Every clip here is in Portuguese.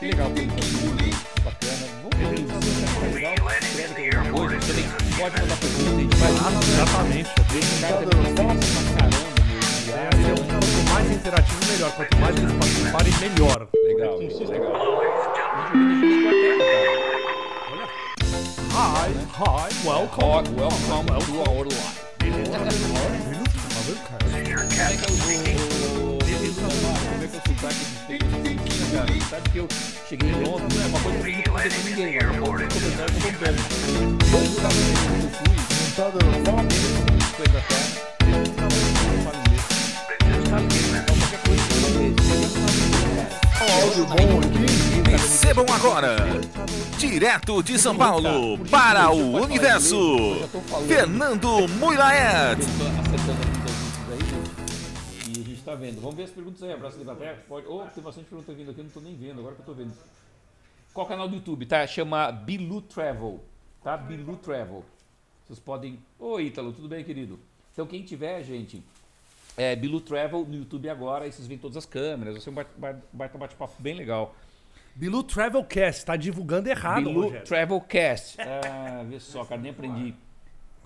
Que legal, bacana. Vamos legal. Pode mandar pergunta, a gente vai Exatamente. É, é, quanto mais interativo, melhor. Quanto mais eles participarem, melhor. Legal, é legal. Hi, hi, welcome. Welcome, to our live. Cara? Sabe que eu cheguei em Londres, é uma coisa que eu nunca contei pra ninguém, cara. Com Pedro. Eu fui, bom? Recebam agora, direto de São Paulo, para o universo, Fernando Mulaet. E a gente tá vendo. Vamos ver as perguntas aí. Abraço de Inglaterra. Pode. Oh, tem bastante pergunta vindo aqui, eu não tô nem vendo, agora que eu tô vendo. Qual canal do YouTube? Tá? Chama Bilu Travel. Tá? Bilu Travel. Vocês podem. Oi, Ítalo, tudo bem, querido? Então, quem tiver, gente, é Bilu Travel no YouTube agora, aí vocês veem todas as câmeras. Vai ser um baita bate-papo bem legal. Bilu Travelcast, tá divulgando errado, Bilu Rogério. Travelcast. Ah, vê só, cara, nem aprendi.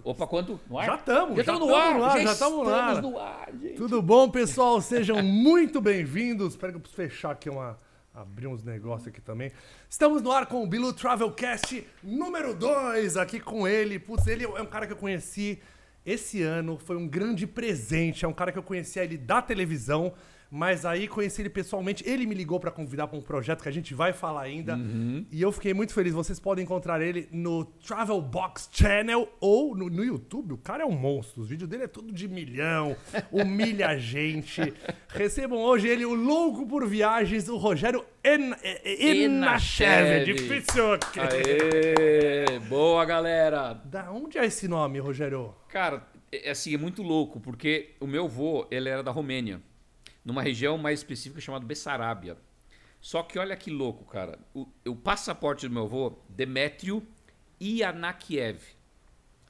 Opa, quanto? No ar? Já estamos, Já estamos no ar, no ar, já estamos estamos no ar. gente. Tudo bom, pessoal? Sejam muito bem-vindos. Espera que eu preciso fechar aqui uma. Abrir uns negócios aqui também. Estamos no ar com o Bilu Travelcast número 2, aqui com ele. Putz, ele é um cara que eu conheci esse ano, foi um grande presente. É um cara que eu conhecia ele da televisão, mas aí conheci ele pessoalmente. Ele me ligou pra convidar pra um projeto que a gente vai falar ainda. E eu fiquei muito feliz. Vocês podem encontrar ele no Travel Box Channel ou no, no YouTube. O cara é um monstro. Os vídeos dele é tudo de milhão, humilha a gente. Recebam hoje ele, o louco por viagens, o Rogério En- En- Enachev. É Enachev. difícil. Aê! Boa, galera! Da onde é esse nome, Rogério? Cara, é assim, é muito louco, porque o meu vô, ele era da Romênia, numa região mais específica chamada Bessarábia. Só que olha que louco, cara. O, o passaporte do meu vô, Demetrio Ianakiev.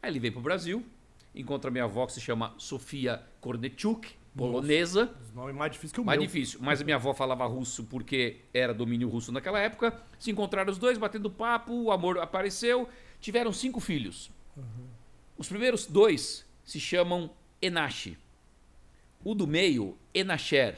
Aí ele veio pro Brasil, encontra minha avó que se chama Sofia Kornechuk, polonesa. Os nomes mais difíceis que o Mais meu. difícil. Mas a minha avó falava russo porque era domínio russo naquela época. Se encontraram os dois, batendo papo, o amor apareceu. Tiveram cinco filhos. Os primeiros dois se chamam Enache. O do meio, Enacher.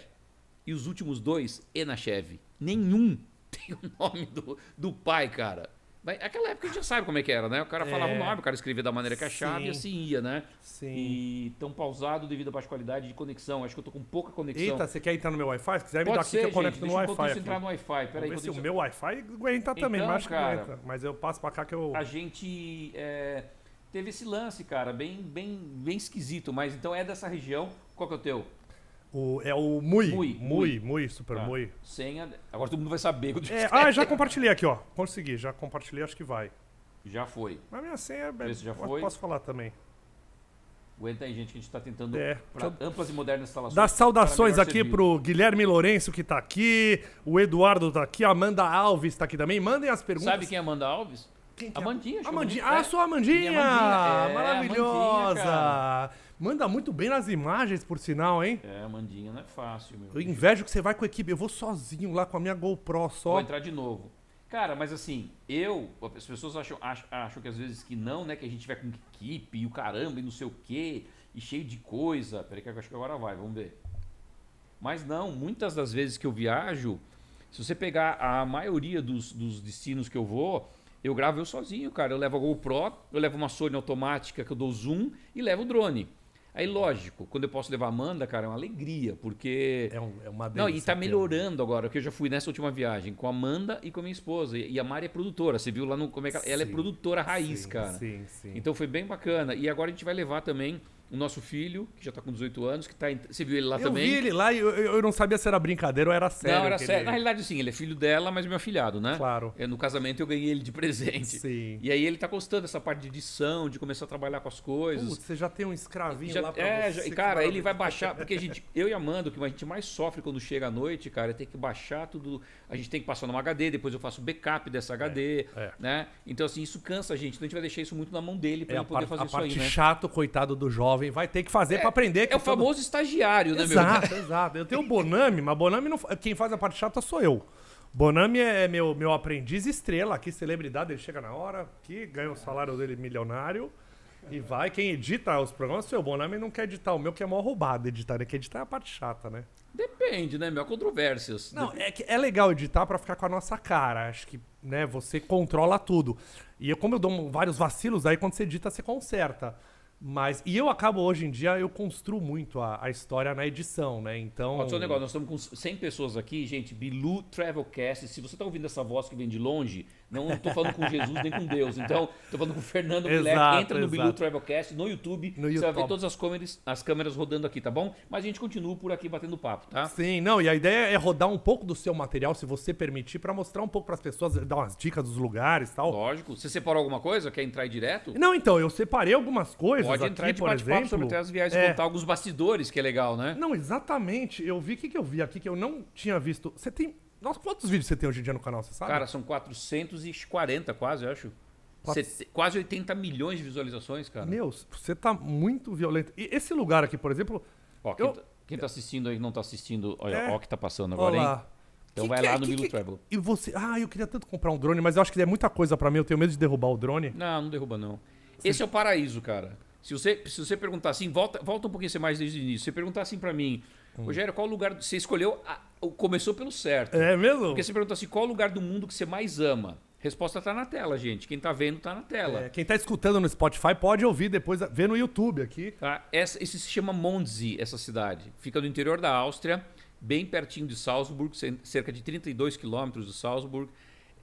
E os últimos dois, Enachev. Nenhum tem o nome do, do pai, cara. Mas naquela época a gente já sabe como é que era, né? O cara falava É. o nome, o cara escrevia da maneira que achava e Sim. assim ia, né? Sim. E tão pausado devido à baixa qualidade de conexão. Acho que eu tô com pouca conexão. Eita, você quer entrar no meu Wi-Fi? Se quiser me Pode dar aqui ser, que eu conecto gente. no Deixa Wi-Fi. isso aqui. entrar no Wi-Fi. Peraí, ver se o meu Wi-Fi aguenta também, Então, mas acho que cara, aguenta. Mas eu passo pra cá que eu. a gente é, teve esse lance, cara, bem, bem, bem esquisito. Mas então é dessa região. Qual que é o teu? O, é o Mui. Mui, Mui, Mui, Super Tá. Mui. Senha. Agora todo mundo vai saber. É, ah, já compartilhei aqui, ó. Consegui, já compartilhei, acho que vai. Já foi. Mas minha senha é. Já eu foi? Posso falar também. Aguenta aí, gente, que a gente tá tentando É, pra amplas e modernas instalações. Dar saudações aqui servir. pro Guilherme Lourenço, que tá aqui. O Eduardo tá aqui. A Amanda Alves tá aqui também. Mandem as perguntas. Sabe quem é Amanda Alves? Quem que é? Amandinha, que Amandinha. é Amandinha. Ah, sou a Amandinha! Amandinha. É, Maravilhosa! Amandinha. Manda muito bem nas imagens, por sinal, hein? É, Amandinha não é fácil, meu. Eu invejo que você vai com a equipe. Eu vou sozinho lá com a minha GoPro só. Vou entrar de novo. Cara, mas assim, eu. As pessoas acham, acham, acham que às vezes que não, né? Que a gente vai com equipe e o caramba e não sei o quê, e cheio de coisa. Peraí que eu acho que agora vai, vamos ver. Mas não, muitas das vezes que eu viajo, se você pegar a maioria dos, dos destinos que eu vou, eu gravo eu sozinho, cara. Eu levo a GoPro, eu levo uma Sony automática que eu dou zoom e levo o drone. Aí, lógico, quando eu posso levar a Amanda, cara, é uma alegria, porque. É, um- é uma Não, delícia. e tá melhorando agora, que eu já fui nessa última viagem com a Amanda e com a minha esposa. E a Mari é produtora, você viu lá no. Como é que ela, ela é produtora raiz, Sim, cara. Sim, sim. Então foi bem bacana. E agora a gente vai levar também o nosso filho, que já tá com 18 anos, que tá. em- Você viu ele lá eu também? vi ele lá e eu, eu eu não sabia se era brincadeira ou era sério. Não, era sério. ele- Na realidade, sim, ele é filho dela, mas meu afilhado, né? Claro. É, No casamento eu ganhei ele de presente. Sim. E aí ele tá gostando dessa parte de edição, de começar a trabalhar com as coisas. Putz, você já tem um escravinho Já- lá pra é, você. já- cara, ele vai baixar, porque a gente, eu e a Amanda, o que a gente mais sofre quando chega à noite, cara, é ter que baixar tudo. A gente tem que passar numa HD, depois eu faço backup dessa HD, é. né? Então, assim, isso cansa a gente. Então a gente vai deixar isso muito na mão dele pra É a, ele poder par- fazer a isso aí, parte né? chato, coitado do jovem, jovem vai ter que fazer pra aprender. que É o todo- famoso estagiário, né, meu? Exato, exato. Eu tenho o Bonami, mas Bonami não. Quem faz a parte chata sou eu. Bonami é meu, meu aprendiz estrela aqui, celebridade, ele chega na hora, aqui, ganha o salário dele milionário e vai. Quem edita os programas sou eu. Bonami não quer editar o meu, que é mó roubado editar, né? Que editar é a parte chata, né? Depende, né, meu? Controvérsias. Não, é, que é legal editar pra ficar com a nossa cara. Acho que, né, você controla tudo. E eu, como eu dou vários vacilos, aí quando você edita, você conserta. Mas, e eu acabo hoje em dia, eu construo muito a, a história na edição, né? Então. Ó, só um negócio, nós estamos com 100 pessoas aqui, gente. Bilu Travelcast. Se você tá ouvindo essa voz que vem de longe, não tô falando com Jesus nem com Deus. Então, tô falando com o Fernando Mulher. Entra no Bilu. Travelcast no YouTube. No Você vai ver todas as câmeras, as câmeras rodando aqui, tá bom? Mas a gente continua por aqui batendo papo, tá? Sim, não, e a ideia é rodar um pouco do seu material, se você permitir, pra mostrar um pouco pras pessoas, dar umas dicas dos lugares e tal. Lógico. Você separou alguma coisa? Quer entrar aí direto? Não, então, eu separei algumas coisas Pode aqui, entrar de por exemplo. sobre até as viagens É. contar alguns bastidores, que é legal, né? Não, exatamente. Eu vi o que, que eu vi aqui que eu não tinha visto. Você tem. Nossa, quantos vídeos você tem hoje em dia no canal, você sabe? Cara, são 440 quase, eu acho. Quatro- quase 80 milhões de visualizações, cara. Meu, você tá muito violento. E esse lugar aqui, por exemplo. Ó, quem, Eu- tá, quem tá assistindo aí não tá assistindo, olha, É. ó o que tá passando agora, Olha hein? Então Que vai que lá é- no que- Travel. E você. Ah, eu queria tanto comprar um drone, mas eu acho que é muita coisa pra mim. Eu tenho medo de derrubar o drone. Não, não derruba não. Esse é o paraíso, cara. Se você, se você perguntar assim, volta, volta um pouquinho você mais desde o início. Se você perguntar assim pra mim, Rogério, qual lugar você escolheu? a- começou pelo certo. Hum. É mesmo? Porque você pergunta assim, qual lugar do mundo que você mais ama? Resposta tá na tela, gente. Quem tá vendo tá na tela. É, quem tá escutando no Spotify pode ouvir depois, ver no YouTube aqui. Tá? Essa, esse se chama Mondsee, essa cidade. Fica no interior da Áustria, bem pertinho de Salzburg, cerca de 32 quilômetros de Salzburg.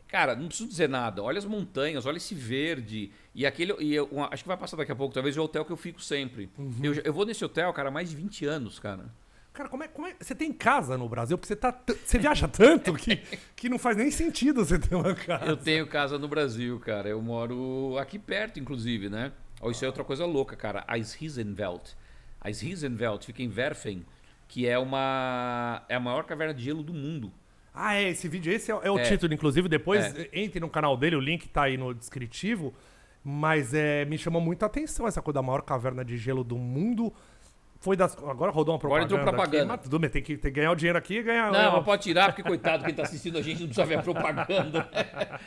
Cara, não preciso dizer nada. Olha as montanhas, olha esse verde. E aquele. E eu, acho que vai passar daqui a pouco, talvez, o hotel que eu fico sempre. Eu, já- eu vou nesse hotel, cara, há mais de 20 anos, cara. Cara, como é, como é. Você tem casa no Brasil? Porque você tá. Você viaja tanto que, que não faz nem sentido você ter uma casa. Eu tenho casa no Brasil, cara. Eu moro aqui perto, inclusive, né? Ó, isso é outra coisa louca, cara. A Riesenwelt. A Riesenwelt fica em Werfen, que é uma. É a maior caverna de gelo do mundo. Ah, é, esse vídeo, esse é, é o É. título, inclusive. Depois É. entre no canal dele, o link tá aí no descritivo. Mas é, me chamou muita atenção essa coisa da maior caverna de gelo do mundo. Foi das. Agora rodou uma Agora propaganda. entrou propaganda. Aqui, mas tudo bem, tem que, tem que ganhar o dinheiro aqui e ganhar. Não, ganhar- mas pode tirar, porque coitado, quem tá assistindo a gente não precisa ver a propaganda.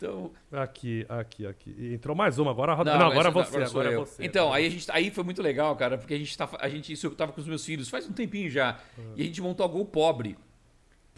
Então, Aqui, aqui, aqui. Entrou mais uma, agora roda. não, Não, agora é você, sou agora é você. Então, aí a gente, aí foi muito legal, cara, porque a gente tá, a gente, isso eu tava com os meus filhos faz um tempinho já, e a gente montou a Gol Pobre.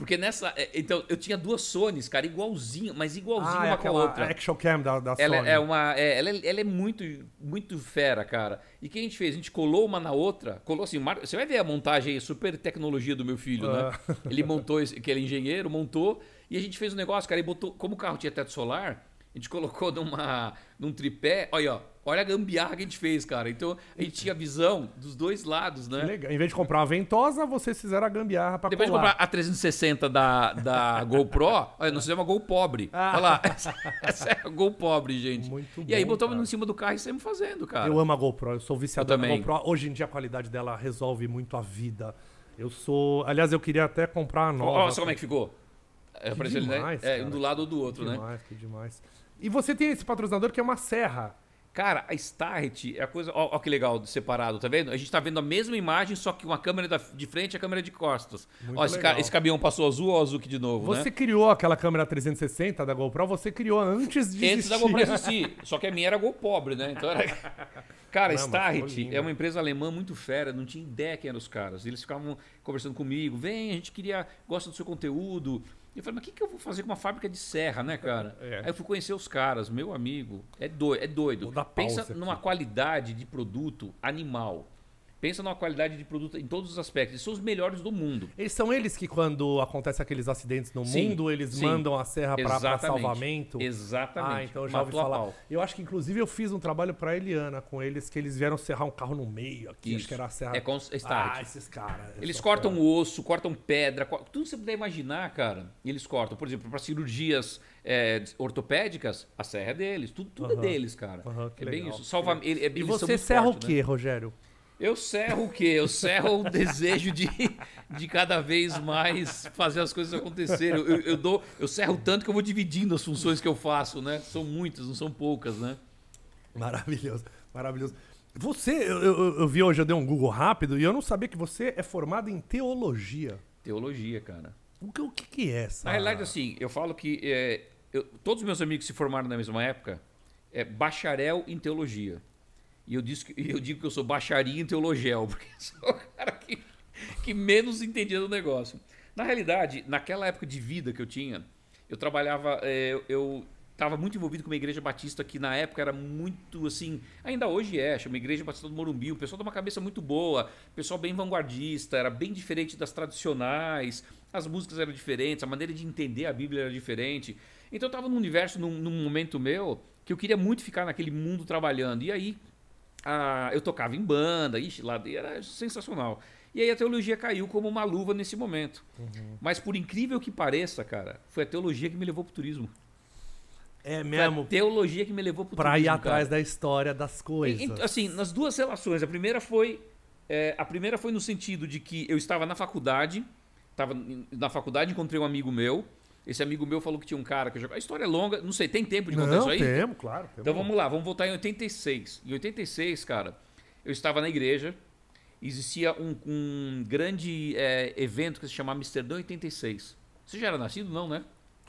Porque nessa, é, então, eu tinha duas Sonys, cara, igualzinho, mas igualzinho ah, é uma com a outra. action cam da, da Ela Sony. é, é uma. é, ela, é, ela é muito, muito fera, cara. E o que a gente fez? A gente colou uma na outra, colou assim, mar- você vai ver a montagem aí, super tecnologia do meu filho, né? Ah. Ele montou, esse, que ele é engenheiro, montou, e a gente fez um negócio, cara, e botou, como o carro tinha teto solar, a gente colocou numa, num tripé, olha, ó, olha a gambiarra que a gente fez, cara. Então a gente tinha visão dos dois lados, né? Legal. Em vez de comprar uma ventosa, vocês fizeram a gambiarra pra Depois de colar. comprar a 360 da, da GoPro, olha, nós fizemos uma Gol pobre. Ah. Olha lá, essa, essa é a Gol pobre, gente. Muito e aí bom, botamos cara. em cima do carro e saímos fazendo, cara. Eu amo a GoPro, eu sou viciado Eu na. GoPro. Hoje em dia a qualidade dela resolve muito a vida. Eu sou. Aliás, eu queria até comprar a nova. Olha só como é que ficou. É, Que né? demais, É, cara. um do lado ou do outro, que né? demais, que demais. E você tem esse patrocinador que é uma serra. Cara, a Start é a coisa. Ó, ó que legal, separado, tá vendo? A gente tá vendo a mesma imagem, só que uma câmera da- de frente e a câmera de costas. Muito ó, esse, ca- esse caminhão passou azul ou azul aqui de novo, Você né? criou aquela câmera 360 da GoPro, você criou antes de Antes da existir. GoPro existir. Só que a minha era Gol pobre, né? Então era. Cara, Não, Start é uma empresa alemã muito fera, não tinha ideia quem eram os caras. Eles ficavam conversando comigo, vem, a gente queria, gosta do seu conteúdo. Eu falei, mas o que, que eu vou fazer com uma fábrica de serra, né, cara? É. Aí eu fui conhecer os caras, meu amigo, é doido, é doido. Pensa pause numa aqui. qualidade de produto animal. Pensa numa qualidade de produto em todos os aspectos. Eles são os melhores do mundo. Eles são eles que, quando acontecem aqueles acidentes no Sim, mundo, eles sim. mandam a serra Exatamente. salvamento. Exatamente. Ah, então eu já ouvi Matou falar. pau. Eu acho que, inclusive, eu fiz um trabalho pra Eliana com eles, que eles vieram serrar um carro no meio aqui. Acho Isso. que era a serra. É com Start. Ah, esses caras. Eles cortam o osso, cortam pedra, tudo que você puder imaginar, cara. Eles cortam. Por exemplo, para cirurgias é, ortopédicas, a serra é deles. Tudo, tudo é Aham. deles, cara. Que é bem legal. isso. Salva, ele, é- E você serra fortes, o né? quê, Rogério? Eu serro o quê? Eu serro o desejo de, de cada vez mais fazer as coisas acontecerem. Eu, eu, dou, eu serro tanto que eu vou dividindo as funções que eu faço, né? São muitas, não são poucas, né? Maravilhoso, maravilhoso. Você, eu, eu- eu vi hoje, eu dei um Google rápido e eu não sabia que você é formado em teologia. Teologia, cara. O que, o que, que é essa? Na realidade, assim, eu falo que é, eu- todos os meus amigos se formaram na mesma época é bacharel em teologia. E eu, disse eu digo que eu sou bacharia em teologel, porque sou o cara que, que menos entendia do negócio. Na realidade, naquela época de vida que eu tinha, eu trabalhava, é, eu estava muito envolvido com uma igreja batista que na época era muito assim, ainda hoje é, chama Igreja Batista do Morumbi, o pessoal de uma cabeça muito boa, pessoal bem vanguardista, era bem diferente das tradicionais, as músicas eram diferentes, a maneira de entender a Bíblia era diferente. Então eu estava num universo, num, num momento meu, que eu queria muito ficar naquele mundo trabalhando. E aí ah, eu tocava em banda, ixi, lá era sensacional. E aí a teologia caiu como uma luva nesse momento. Mas por incrível que pareça, cara, foi a teologia que me levou pro turismo. É Foi mesmo a teologia que me levou pro pra ir turismo, atrás cara. da história das coisas. E- Assim, nas duas relações. A primeira foi. é, a primeira foi no sentido de que eu estava na faculdade. Estava na faculdade, encontrei um amigo meu. Esse amigo meu falou que tinha um cara que jogava. A história é longa, não sei, tem tempo de contar não, isso aí? temos, claro. Temos. Então vamos lá, vamos voltar em 86. Em 86, cara, eu estava na igreja, existia um, um grande é, evento que se chamava Amsterdã 86. Você já era nascido? Não, né?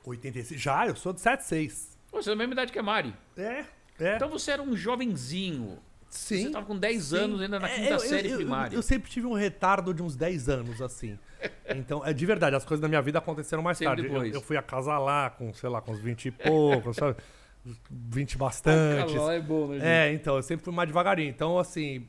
86. Já, eu sou de 76. Pô, Você é da mesma idade que a Mari. É, é. Então você era um jovenzinho. Você Sim. estava com 10 Sim. anos ainda na É, quinta eu- série eu- eu- primária. Eu, sempre tive um retardo de uns 10 anos, assim. Então, é de verdade, as coisas da minha vida aconteceram mais Sempre tarde. Eu, depois. eu fui acasalar com, sei lá, com uns 20 e poucos, sabe? 20 bastantes. é bom, né, É, então, eu sempre fui mais devagarinho. Então, assim.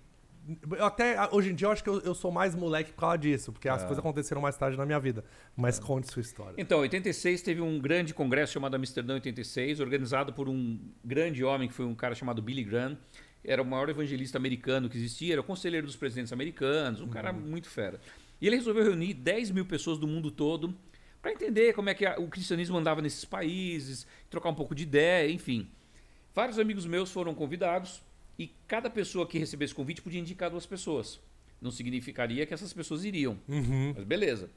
Eu até, hoje em dia, eu acho que eu, eu sou mais moleque por causa disso, porque É. as coisas aconteceram mais tarde na minha vida. Mas conte sua história. Então, em 86 teve um grande congresso chamado Amsterdã 86, organizado por um grande homem que foi um cara chamado Billy Graham. Era o maior evangelista americano que existia, era o conselheiro dos presidentes americanos, um cara muito fera. E ele resolveu reunir 10 mil pessoas do mundo todo para entender como é que a- o cristianismo andava nesses países, trocar um pouco de ideia, enfim. Vários amigos meus foram convidados e cada pessoa que recebesse convite podia indicar duas pessoas. Não significaria que essas pessoas iriam. Mas beleza.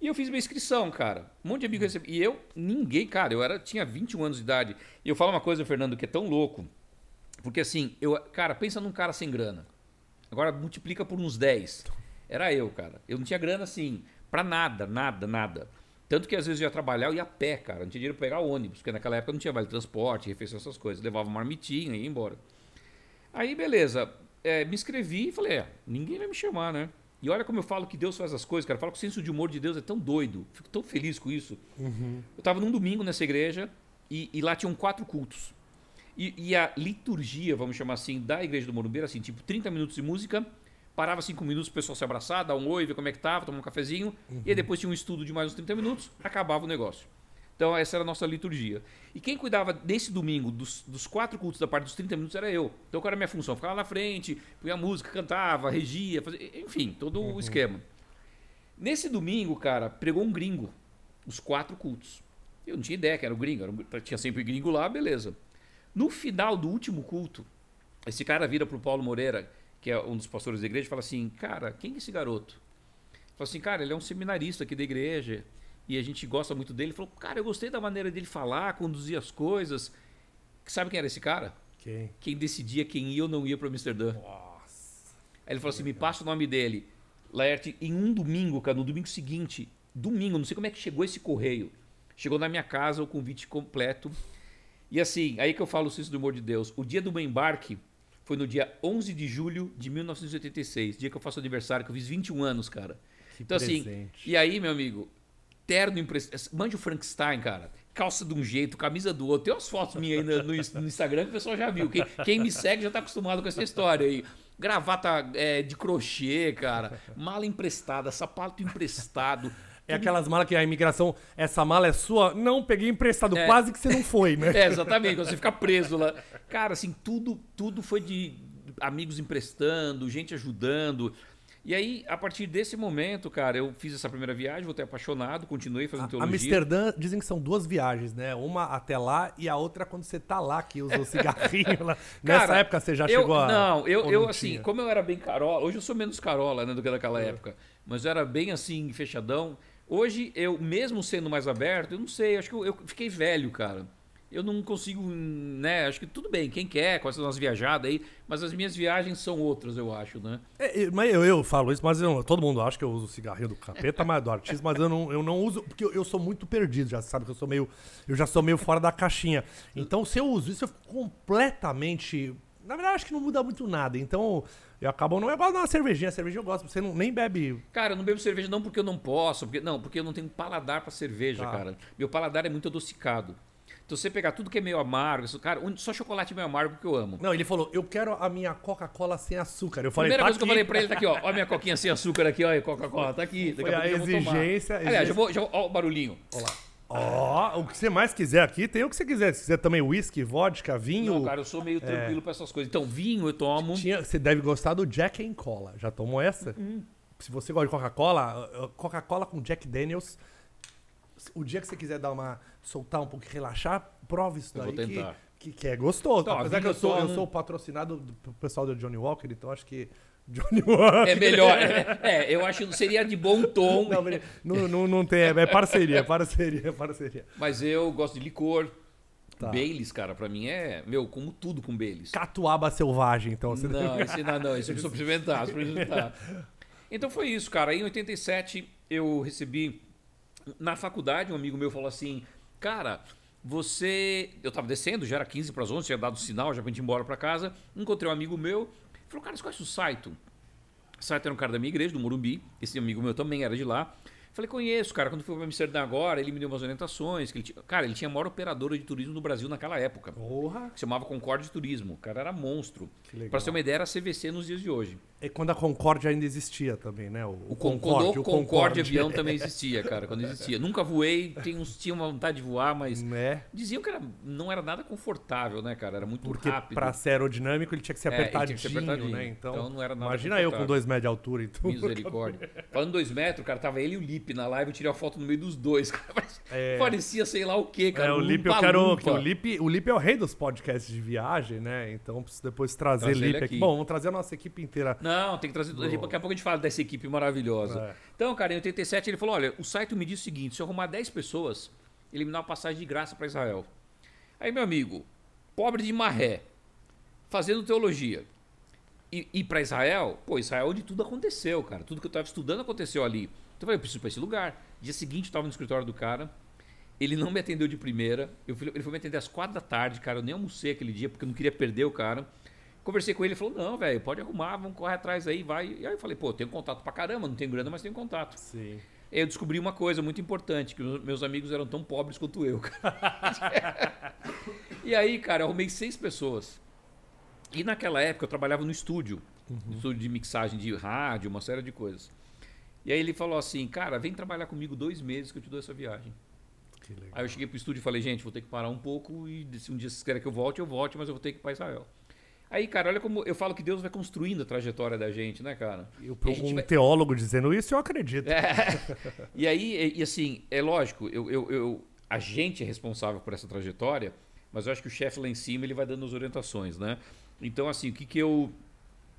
E eu fiz minha inscrição, cara. Um monte de amigo recebeu. E eu, ninguém, cara, eu era, tinha 21 anos de idade. E eu falo uma coisa, Fernando, que é tão louco. Porque assim, eu, cara, pensa num cara sem grana. Agora multiplica por uns 10. Era eu, cara. Eu não tinha grana assim, pra nada, nada, nada. Tanto que às vezes eu ia trabalhar, eu ia a pé, cara. Não tinha dinheiro pra pegar ônibus, porque naquela época não tinha vale transporte, refeição, essas coisas. Levava uma marmitinha e ia embora. Aí, beleza. É, me inscrevi e falei, é, ninguém vai me chamar, né? E olha como eu falo que Deus faz as coisas, cara. Eu falo que o senso de humor de Deus é tão doido. Fico tão feliz com isso. Eu tava num domingo nessa igreja e, e lá tinham quatro cultos. E, e a liturgia, vamos chamar assim, da igreja do Morumbi era assim, tipo 30 minutos de música, parava 5 minutos o pessoal se abraçar, dar um oi, ver como é que tava, tomar um cafezinho, e aí depois tinha um estudo de mais uns 30 minutos, acabava o negócio. Então essa era a nossa liturgia. E quem cuidava nesse domingo dos, dos quatro cultos da parte dos 30 minutos era eu. Então qual era a minha função? Ficava lá na frente, punha a música, cantava, regia, fazia, enfim, todo o esquema. Nesse domingo, cara, pregou um gringo, os quatro cultos. Eu não tinha ideia que era o gringo, era um- tinha sempre gringo lá, beleza. No final do último culto, esse cara vira pro Paulo Moreira, que é um dos pastores da igreja, e fala assim: Cara, quem é esse garoto? Fala assim: Cara, ele é um seminarista aqui da igreja e a gente gosta muito dele. Ele falou: Cara, eu gostei da maneira dele falar, conduzir as coisas. Sabe quem era esse cara? Quem? Quem decidia quem ia ou não ia para Amsterdã. Nossa. Aí ele falou assim: me passa o nome dele. Laerte, em um domingo, cara, no domingo seguinte, domingo, não sei como é que chegou esse correio. Chegou na minha casa o convite completo. E assim, aí que eu falo o senso do humor de Deus. O dia do meu embarque foi no dia 11 de julho de 1986, dia que eu faço aniversário, que eu fiz 21 anos, cara. Que então assim, presente. e aí, meu amigo, terno emprestado. Mande o Frankenstein, cara. Calça de um jeito, camisa do outro. Tem umas fotos minhas aí no, no- no Instagram que o pessoal já viu. Quem, quem me segue já tá acostumado com essa história aí. Gravata é, de crochê, cara. Mala emprestada, sapato emprestado. É aquelas malas que a imigração, essa mala é sua? Não, peguei emprestado, É. quase que você não foi, né? É, exatamente, você fica preso lá. Cara, assim, tudo, tudo foi de amigos emprestando, gente ajudando. E aí, a partir desse momento, cara, eu fiz essa primeira viagem, voltei apaixonado, continuei fazendo teologia. Amsterdã, dizem que são duas viagens, né? Uma até lá e a outra quando você tá lá, que usa o cigarrinho lá. Nessa Cara, época você já eu- chegou a. Não, eu, eu não assim, tinha? como eu era bem carola, hoje eu sou menos carola né, do que naquela É. época, mas eu era bem assim, fechadão. Hoje, eu, mesmo sendo mais aberto, eu não sei, acho que eu, eu fiquei velho, cara. eu não consigo, né? Acho que tudo bem, quem quer, com essas viajadas aí, mas as minhas viagens são outras, eu acho, né? É, mas eu, eu falo isso, mas eu- todo mundo acha que eu uso cigarrinho do capeta, mas do artista, mas eu não, eu não uso, porque eu, eu sou muito perdido, já sabe que eu sou meio. Eu já sou meio fora da caixinha. Então, se eu uso isso, eu fico completamente. Na verdade, acho que não muda muito nada. Então, eu acabo. Não é igual uma cervejinha. cervejinha eu gosto. Você não, nem bebe. Cara, eu não bebo cerveja não porque eu não posso, porque não, porque eu não tenho paladar pra cerveja, Tá. cara. Meu paladar é muito adocicado. Então você pegar tudo que é meio amargo, isso, cara, só chocolate meio amargo que eu amo. Não, ele falou, eu quero a minha Coca-Cola sem açúcar. Eu falei, Primeira tá coisa que eu aqui. falei pra ele tá aqui, ó. Ó a minha coquinha sem açúcar aqui, ó, Coca-Cola, tá aqui. Daqui Foi a a pouco eu vou tomar. exigência- Aliás, já vou, já vou, ó o barulhinho. Ó, o que você mais quiser aqui, tem o que você quiser. Se quiser também whisky, vodka, vinho. Não, cara, eu sou meio tranquilo pra essas coisas. Então, vinho eu tomo. Tinha- você deve gostar do Jack and Cola. Já tomou essa? Uhum. Se você gosta de Coca-Cola, Coca-Cola com Jack Daniels. O dia que você quiser dar uma soltar um pouco relaxar, prove isso Eu daí vou que, tentar. que, que é gostoso. Então, Apesar que eu eu sou, eu sou patrocinado do do pessoal do Johnny Walker, então acho que Johnny Walker. É melhor. É, é, eu acho que seria de bom tom. Não, não, não, tem, é parceria, parceria, parceria. Mas eu gosto de licor. Tá. Baileys, cara, pra mim é. Meu, como tudo com Baileys. Catuaba selvagem, então. Você Não, esse não, não, esse eu preciso experimentar, experimentar. Então foi isso, cara. Em 87 eu recebi na faculdade, um amigo meu falou assim: "Cara, você, eu tava descendo, já era 15 para as 11, tinha dado sinal, já pra gente ir embora pra casa. Encontrei um amigo meu, falou: "Cara, você conhece o Saito?" O Saito era um cara da minha igreja, do Morumbi. Esse amigo meu também era de lá. Falei, conheço, cara. Quando fui pra Amsterdã agora, ele me deu umas orientações. Que ele tinha... Cara, ele tinha a maior operadora de turismo no Brasil naquela época. Porra. Que chamava Concorde Turismo. O cara era monstro. Você ter uma ideia, era a CVC nos dias de hoje. É quando a Concorde ainda existia também, né? O Concorde, o Concorde avião também existia, cara, quando existia. Nunca voei, tem uns, tinha uma vontade de voar, mas Né? diziam que era, não era nada confortável, né, cara? Era muito Porque rápido. pra ser aerodinâmico ele tinha que ser É, apertadinho, que ser apertadinho. né? Então, Então não era nada imagina eu com dois metros de altura, então. Misericórdia. Falando dois metros, cara, tava ele e o Lipe na live, eu tirei a foto no meio dos dois, cara. É. Parecia sei lá o que, cara. É, o Lipe eu quero. o, Lipe, o Lipe é o rei dos podcasts de viagem, né? Então preciso depois trazer, Trazer Lipe aqui. Bom, vamos trazer a nossa equipe inteira. Não, tem que trazer. Daqui a pouco a gente fala dessa equipe maravilhosa. É. Então, cara, em 87 ele falou: olha, o site me diz o seguinte: se eu arrumar 10 pessoas, ele me dá uma passagem de graça para Israel. Aí, meu amigo, pobre de marré, fazendo teologia. E ir para Israel, pô, Israel é onde tudo aconteceu, cara. Tudo que eu estava estudando aconteceu ali. Então eu falei, eu preciso ir pra esse lugar. Dia seguinte, eu tava no escritório do cara. Ele não me atendeu de primeira. Fui- ele foi me atender às quatro da tarde, cara. Eu nem almocei aquele dia porque eu não queria perder o cara. Conversei com ele, ele falou: Não, velho, pode arrumar, vamos correr atrás aí, vai. E aí eu falei: Pô, eu tenho contato pra caramba, não tenho grana, mas tenho contato. Sim. Aí eu descobri uma coisa muito importante: que meus amigos eram tão pobres quanto eu, cara. e aí, cara, eu arrumei seis pessoas. E naquela época eu trabalhava no estúdio, no estúdio de mixagem de rádio, uma série de coisas. E aí ele falou assim: Cara, vem trabalhar comigo dois meses que eu te dou essa viagem. Que legal. Aí eu cheguei pro estúdio e falei, gente, vou ter que parar um pouco e se um dia vocês querem que eu volte, eu volte, mas eu vou ter que ir para Israel. Aí, cara, olha como eu falo que Deus vai construindo a trajetória da gente, né, cara? Eu, E um vai- teólogo dizendo isso, eu acredito. É. E aí, e, e assim, é lógico, eu, eu, eu- a gente é responsável por essa trajetória, mas eu acho que o chefe lá em cima ele vai dando as orientações, né? Então, assim, o que, que eu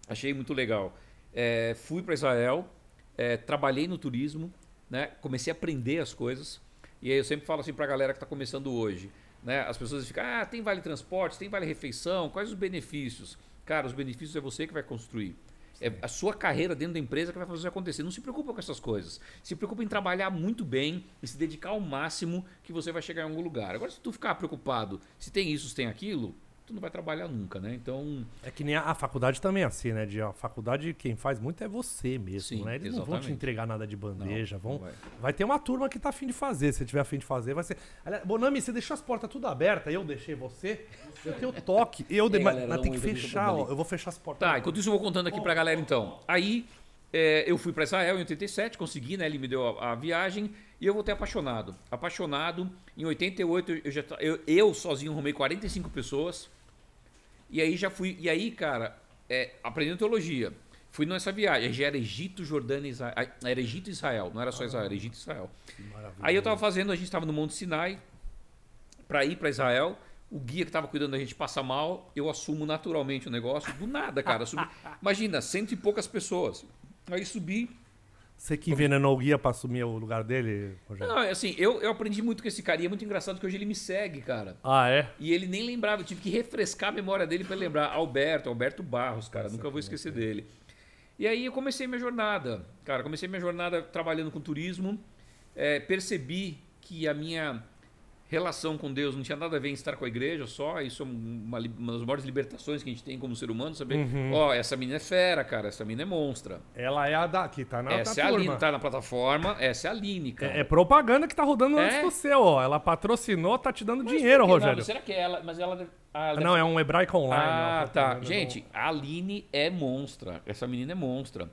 achei muito legal? É, fui para Israel, é, trabalhei no turismo, né? comecei a aprender as coisas. E aí eu sempre falo assim para a galera que está começando hoje. Né? As pessoas ficam, ah, tem vale transporte, tem vale refeição, quais os benefícios? Cara, os benefícios é você que vai construir. É a sua carreira dentro da empresa que vai fazer acontecer. Não se preocupa com essas coisas. Se preocupa em trabalhar muito bem e se dedicar ao máximo que você vai chegar em algum lugar. Agora, se tu ficar preocupado se tem isso, se tem aquilo, tu não vai trabalhar nunca, né? Então, É que nem a, a faculdade também é assim, né? De, a faculdade, quem faz muito é você mesmo, Sim, né? Eles não vão te exatamente. entregar nada de bandeja. Não, vão, não vai. vai. ter uma turma que tá afim de fazer. Se tiver afim de fazer, vai ser. Aliás, Bonami, você deixou as portas tudo abertas, eu deixei você. Eu tenho toque. Eu de... galera, mas tem que fechar, ó. Eu vou fechar as portas. Tá, enquanto isso eu vou contando aqui pra galera então. Aí é, eu fui pra Israel em 87, consegui, né? Ele me deu a, a viagem e eu voltei apaixonado. Apaixonado. Em 88 eu já eu, eu sozinho arrumei 45 pessoas. E aí já fui. E aí, cara, é, aprendendo teologia. Fui nessa viagem. Já era Egito, Jordânia, Israel. Era Egito e Israel. Não era só Israel, era Egito e Israel. Aí eu tava fazendo, a gente tava no Monte Sinai para ir para Israel. O guia que tava cuidando da gente passa mal, eu assumo naturalmente o negócio. Do nada, cara. Subi- Imagina, cento e poucas pessoas. Aí subi, Você que envenenou o guia pra assumir o lugar dele, Rogério? Não, assim, eu, eu aprendi muito com esse cara e é muito engraçado que hoje ele me segue, cara. Ah, é? E ele nem lembrava, eu tive que refrescar a memória dele pra lembrar. Alberto, Alberto Barros, cara, nunca vou esquecer dele. E aí eu comecei minha jornada, cara, comecei minha jornada trabalhando com turismo, é, percebi que a minha relação com Deus não tinha nada a ver em estar com a igreja só, isso é uma, uma das maiores libertações que a gente tem como ser humano, saber, ó, essa menina é fera, cara, essa menina é monstra. Ela é a da que tá na, essa é a. Aline, tá na plataforma, essa é a Aline, cara. É, é propaganda que tá rodando antes É? do seu, ó. Ela patrocinou, tá te dando Mas dinheiro, Rogério. não? Será que é ela, mas ela... deve- ah, Não, é um hebraico online. Ah, tá. Gente, a Aline é monstra. Essa menina é monstra.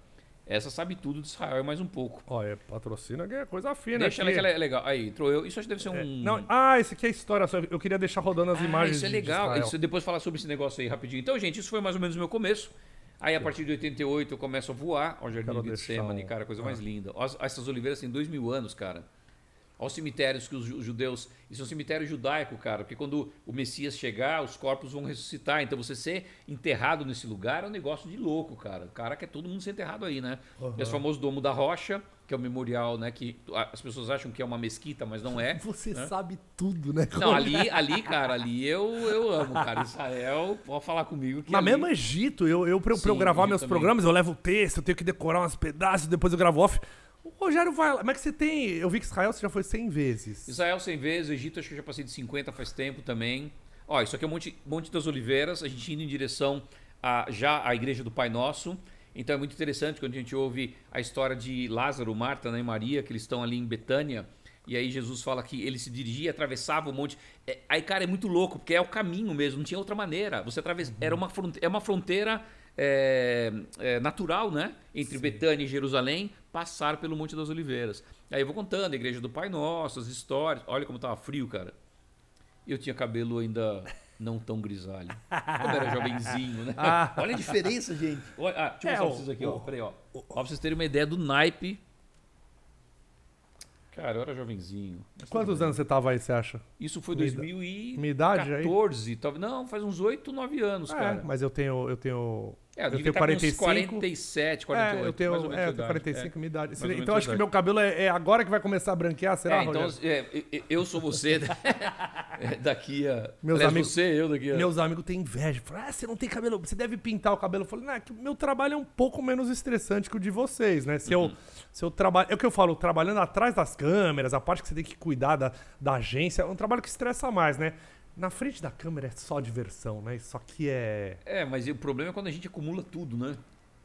Essa sabe tudo de Israel e mais um pouco. Ó, é patrocina que é coisa fina Deixa ela aqui. que ela é legal. Aí, entrou eu. Isso acho que deve ser um. É, não, ah, esse aqui é história. só Eu queria deixar rodando as Ah, imagens. isso é legal. Isso, depois falar sobre esse negócio aí rapidinho. Então, gente, isso foi mais ou menos o meu começo. Aí, a partir de 88, eu começo a voar ao Jardim de Getsemane, um- cara, coisa ah. mais linda. Ó, as- essas oliveiras têm dois mil anos, cara. Olha os cemitérios que os ju- judeus. Isso é um cemitério judaico, cara. Porque quando o Messias chegar, os corpos vão ressuscitar. Então você ser enterrado nesse lugar é um negócio de louco, cara. O cara quer todo mundo ser enterrado aí, né? Esse famoso Domo da Rocha, que é o memorial, né? Que as pessoas acham que é uma mesquita, mas não é. Você sabe tudo, né? Não, ali, ali, cara, ali eu, eu amo, cara. Israel, pode falar comigo que. Mas ali- mesmo Egito, eu, eu, pra, eu- pra eu Sim, gravar meus também. programas, eu levo o texto, eu tenho que decorar uns pedaços, depois eu gravo off. O Rogério vai lá. Como é que você tem. Eu vi que Israel você já foi 100 vezes. Israel 100 vezes, Egito acho que eu já passei de 50 faz tempo também. Ó, isso aqui é Monte, Monte das Oliveiras, a gente indo em direção a, já à Igreja do Pai Nosso. Então é muito interessante quando a gente ouve a história de Lázaro, Marta né, e Maria, que eles estão ali em Betânia. E aí Jesus fala que ele se dirigia, atravessava o monte. É, aí, cara, é muito louco, porque é o caminho mesmo, não tinha outra maneira. Você atravessa, era uma fronteira, é uma fronteira é, é, natural, né? Entre Betânia e Jerusalém, passar pelo Monte das Oliveiras. Aí eu vou contando, a igreja do Pai Nosso, as histórias. Olha como tava frio, cara. Eu tinha cabelo ainda não tão grisalho. Como era jovenzinho, né? Olha a diferença, gente. Olha, ah, deixa eu É, mostrar vocês aqui, ó. o- Peraí, ó. Ó, pra vocês terem uma ideia do naipe. Cara, eu era jovenzinho. Quantos anos você tava aí, você acha? Isso foi Minha ida- 2014, minha idade aí? talvez. Não, faz uns 8, 9 anos, É, cara. mas eu tenho. Eu tenho. É, eu, eu tenho estar com uns 45. 47, 48. é, eu tenho, mais ou menos é, eu tenho idade. 45, minha idade. Então acho que idade. meu cabelo é, é agora que vai começar a branquear, será, É, então, Rogério? é, eu- sou você é, daqui a. Meus aliás, amigos- você, eu daqui a. Meus amigos têm inveja. Falam, ah, você não tem cabelo, você deve pintar o cabelo. Eu falo, é que meu trabalho é um pouco menos estressante que o de vocês, né? Se Uhum. eu, se eu trabalho. É o que eu falo, trabalhando atrás das câmeras, a parte que você tem que cuidar da, da agência, é um trabalho que estressa mais, né? Na frente da câmera é só diversão, né? Isso aqui é. É, mas o problema é quando a gente acumula tudo, né?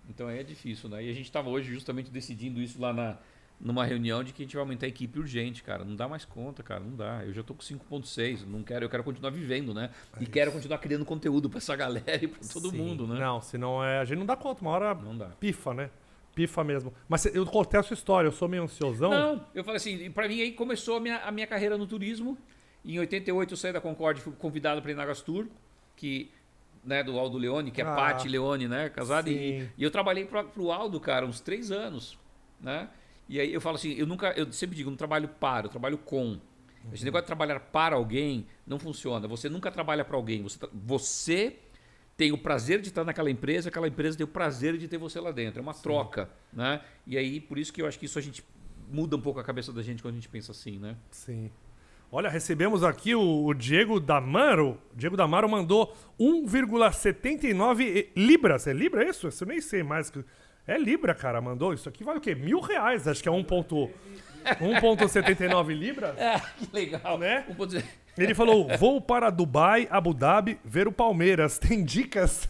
Então aí é difícil, né? E a gente estava hoje justamente decidindo isso lá na, numa reunião de que a gente vai aumentar a equipe urgente, cara. Não dá mais conta, cara. Não dá. Eu já tô com 5.6. Não quero, eu quero continuar vivendo, né? E quero continuar criando conteúdo para essa galera e para todo Sim. mundo, né? Não, senão é. A gente não dá conta, uma hora Não dá. pifa, né? Pifa mesmo. Mas eu contei a sua história, eu sou meio ansiosão. Não, eu falei assim, pra mim aí começou a minha, a minha carreira no turismo. Em 88 eu saí da Concorde, fui convidado para ir na Gastur, que né, do Aldo Leone, que é Ah, Pati Leone, né, casado. E, sim. e eu trabalhei para o Aldo, cara, uns três anos, né? E aí eu falo assim, eu nunca, eu sempre digo, eu não trabalho para, eu trabalho com. Esse negócio de trabalhar para alguém não funciona. Você nunca trabalha para alguém. Você, tra- você tem o prazer de estar naquela empresa, aquela empresa tem o prazer de ter você lá dentro. É uma troca, né? E aí, por isso que eu acho que isso a gente muda um pouco a cabeça da gente quando a gente pensa assim, né? Sim. Olha, recebemos aqui o, o Diego Damaro. O Diego Damaro mandou 1,79 libras. É libra isso? Isso eu nem sei mais. que- É libra, cara. Mandou. Isso aqui vale o quê? Mil reais. Acho que é 1,79 libras. É, que legal. Né? Ele falou: vou para Dubai, Abu Dhabi, ver o Palmeiras. Tem dicas?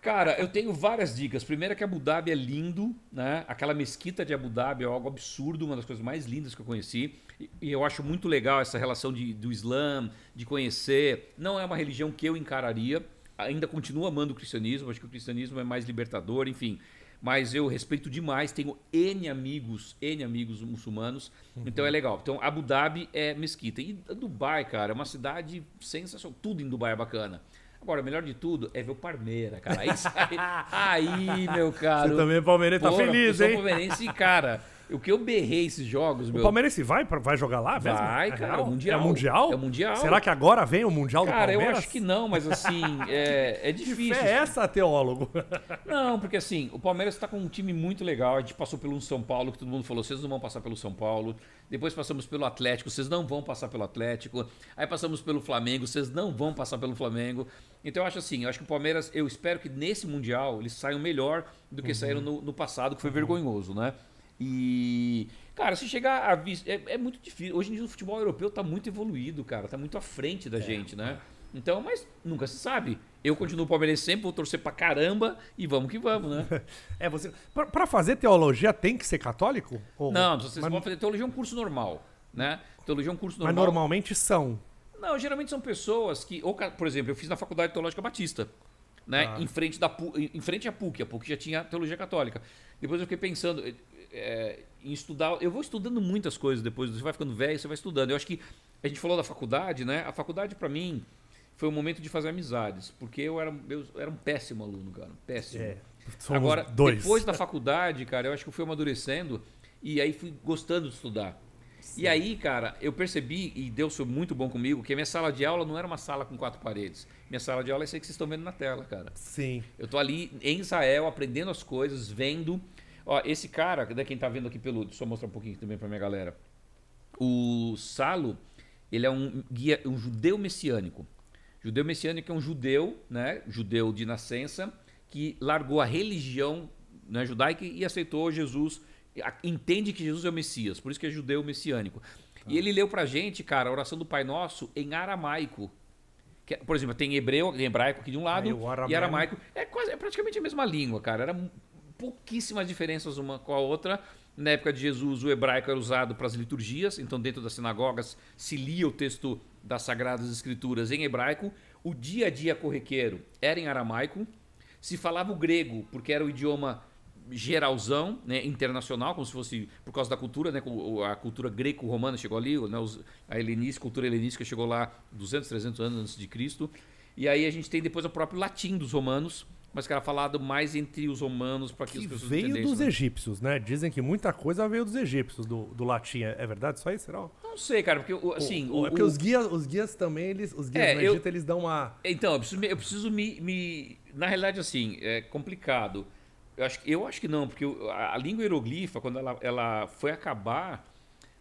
Cara, eu tenho várias dicas. Primeiro é que Abu Dhabi é lindo, né? Aquela mesquita de Abu Dhabi é algo absurdo, uma das coisas mais lindas que eu conheci. E- eu acho muito legal essa relação de, do Islã, de conhecer. Não é uma religião que eu encararia. Ainda continuo amando o cristianismo, acho que o cristianismo é mais libertador, enfim. Mas eu respeito demais, tenho N amigos, N amigos muçulmanos, então é legal. Então Abu Dhabi é mesquita. E Dubai, cara, é uma cidade sensacional. Tudo em Dubai é bacana. Agora, o melhor de tudo é ver o Parmeira, cara. Aí, sai- aí meu caro. Você também é palmeirense, tá feliz, eu hein? sou palmeirense cara, o que eu berrei esses jogos, O meu. Palmeirense vai, vai jogar lá mesmo? Vai, É cara, é o Mundial. É o Mundial? É o Mundial. Será que agora vem o Mundial do Cara, eu Palmeiras? acho que não, mas assim, é, é difícil. é essa, teólogo? Não, porque assim, o Palmeiras está com um time muito legal. A gente passou pelo São Paulo, que todo mundo falou, vocês não vão passar pelo São Paulo. Depois passamos pelo Atlético, vocês não vão passar pelo Atlético. Aí passamos pelo Flamengo, vocês não vão passar pelo Flamengo. Então eu acho assim, eu acho que o Palmeiras, eu espero que nesse Mundial eles saiam melhor do que saíram no, no passado, que foi vergonhoso, né? E, cara, se chegar a é, é muito difícil. Hoje em dia o futebol europeu tá muito evoluído, cara, tá muito à frente da gente, né? Então, mas nunca se sabe. Eu continuo palmeirense sempre, vou torcer pra caramba e vamos que vamos, né? É, você. Pra, pra fazer teologia tem que ser católico? Ou- Não, vocês mas, vão fazer teologia é um curso normal, né? Teologia é um curso mas normal. normalmente são. Não, geralmente são pessoas que, ou, por exemplo, eu fiz na Faculdade Teológica Batista, né? Ah. Em frente da em frente à PUC, a PUC já tinha teologia católica. Depois eu fiquei pensando eh, em estudar, eu vou estudando muitas coisas depois, você vai ficando velho, você vai estudando. Eu acho que a gente falou da faculdade, né? A faculdade para mim foi um momento de fazer amizades, porque eu era, eu era um péssimo aluno, cara, péssimo. É, somos Agora, dois. depois da faculdade, cara, eu acho que eu fui amadurecendo e aí fui gostando de estudar. E aí, cara, eu percebi, e Deus foi muito bom comigo, que a minha sala de aula não era uma sala com quatro paredes. Minha sala de aula é isso aí que vocês estão vendo na tela, cara. Sim. Eu tô ali em Israel, aprendendo as coisas, vendo. Ó, esse cara, né, quem tá vendo aqui pelo. Deixa eu mostrar um pouquinho também pra minha galera. O Salo, ele é um guia, um judeu messiânico. Judeu messiânico é um judeu, né? Judeu de nascença, que largou a religião né, judaica e aceitou Jesus. Entende que Jesus é o Messias, por isso que é judeu messiânico. E ele leu pra gente, cara, a oração do Pai Nosso em aramaico. Que é- por exemplo, tem hebreu, tem hebraico aqui de um lado Aí o arameu. e aramaico. É, quase, é praticamente a mesma língua, cara. Era pouquíssimas diferenças uma com a outra. Na época de Jesus, o hebraico era usado para as liturgias, então dentro das sinagogas se lia o texto das Sagradas Escrituras em hebraico. O dia a dia corriqueiro era em aramaico. Se falava o grego, porque era o idioma geralzão, né, internacional, como se fosse por causa da cultura, né, a cultura greco-romana chegou ali, né, a helenística, cultura helenística chegou lá 200, 300 anos antes de Cristo. E aí a gente tem depois o próprio latim dos romanos, mas que era falado mais entre os romanos para que, Que as pessoas veio entendessem. dos né? egípcios, né? Dizem que muita coisa veio dos egípcios, do, do latim. É é verdade isso aí, será? Não sei, cara, porque o- assim, Ou- o, é porque o- os guias, os guias também, eles, os guias É, eu- Egito, eles dão uma... Então, eu preciso, me, eu preciso me, me- Na realidade, assim, é complicado. Eu acho, que- eu acho que não, porque o- a, a língua hieroglifa, quando ela, ela foi acabar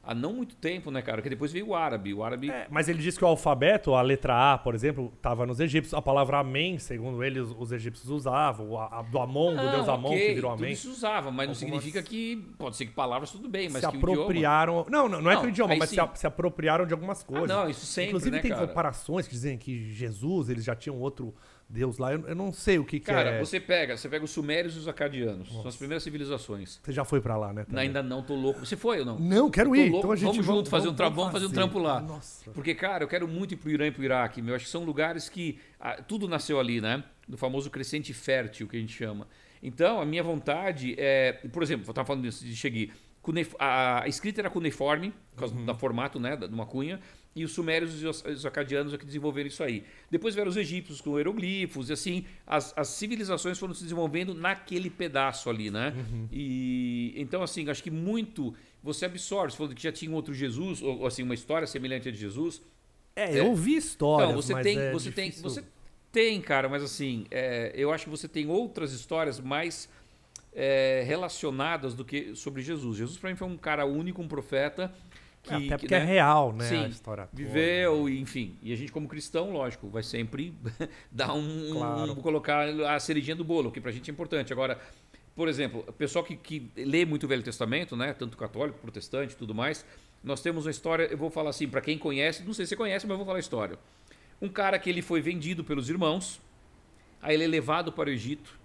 há não muito tempo, né, cara? Porque depois veio o árabe. O árabe. É, mas ele diz que o alfabeto, a letra A, por exemplo, estava nos egípcios. A palavra amém, segundo eles, os egípcios usavam. A, a do Amon, do Não, deus Amon, que virou tudo amém. isso usava, mas não Algumas- significa que. Pode ser que palavras tudo bem, mas se que o idioma. apropriaram. Não, não, não é Não, que o idioma, mas se, a- se apropriaram de algumas Ah, coisas. não, isso sempre, Inclusive né, tem cara? comparações que dizem que Jesus, eles já tinham outro deus lá. Eu, eu não sei o que, que Cara, é. você pega, você pega os sumérios e os acadianos. São as primeiras civilizações. Você já foi pra lá, né? também? Ainda não, tô louco. Você foi ou não? Não, quero ir. louco. Então a gente vamos junto fazer um tra... vamos fazer um trampo lá. Nossa. Porque, cara, eu quero muito ir pro Irã e pro Iraque, meu. Acho que são lugares que ah, tudo nasceu ali, né? Do famoso crescente fértil que a gente chama. Então, a minha vontade é, por exemplo, eu estava falando disso de Chegui. Cunef- A escrita era cuneiforme, por causa do formato, né, de uma cunha, e os sumérios e os, os acadianos é que desenvolveram isso aí. Depois vieram os egípcios com hieroglifos, e assim, as, as civilizações foram se desenvolvendo naquele pedaço ali, né? E então, assim, acho que muito você absorve, você falou que já tinha um outro Jesus, ou, assim, uma história semelhante à de Jesus, É, eu vi histórias, não, você tem, é você tem, você tem, cara, mas assim, é, eu acho que você tem outras histórias mais é, relacionadas do que sobre Jesus. Jesus para mim foi um cara único, um profeta que, É, Até que, porque é né, real, né? Sim, a história toda. viveu, enfim. E a gente como cristão, lógico, vai sempre dar um, Claro. um- colocar a cerejinha do bolo, que pra gente é importante. Agora, por exemplo, o pessoal que, que lê muito o Velho Testamento, né, tanto católico, protestante, e tudo mais, nós temos uma história, eu vou falar assim, para quem conhece, não sei se você conhece, mas eu vou falar a história. Um cara que ele foi vendido pelos irmãos, aí ele é levado para o Egito.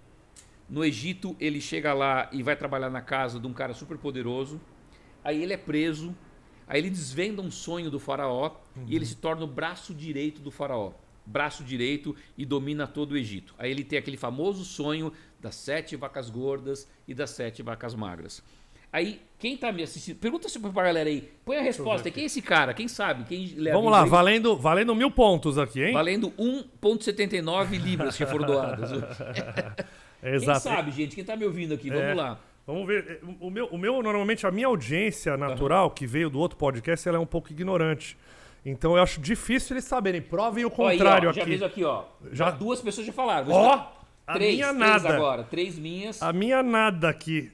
No Egito, ele chega lá e vai trabalhar na casa de um cara super poderoso. Aí ele é preso. Aí ele desvenda um sonho do faraó e ele se torna o braço direito do faraó. Braço direito e domina todo o Egito. Aí ele tem aquele famoso sonho das sete vacas gordas e das sete vacas magras. Aí, quem tá me assistindo, pergunta se pra galera aí, põe a resposta. Quem é esse cara? Quem sabe? Quem leva Vamos lá, valendo, valendo mil pontos aqui, hein? Valendo 1,79 libras que foram doadas. Quem Exato. sabe, gente? Quem tá me ouvindo aqui? É. Vamos lá. Vamos ver. é, O meu, o meu, normalmente, a minha audiência natural, que veio do outro podcast, ela é um pouco ignorante. Então eu acho difícil eles saberem. Provem o Ó, aí, contrário ó, Já aqui. fez aqui, ó. Já- duas pessoas já falaram. Ó, explicar. a três, minha três nada. agora. Três minhas. A minha nada aqui.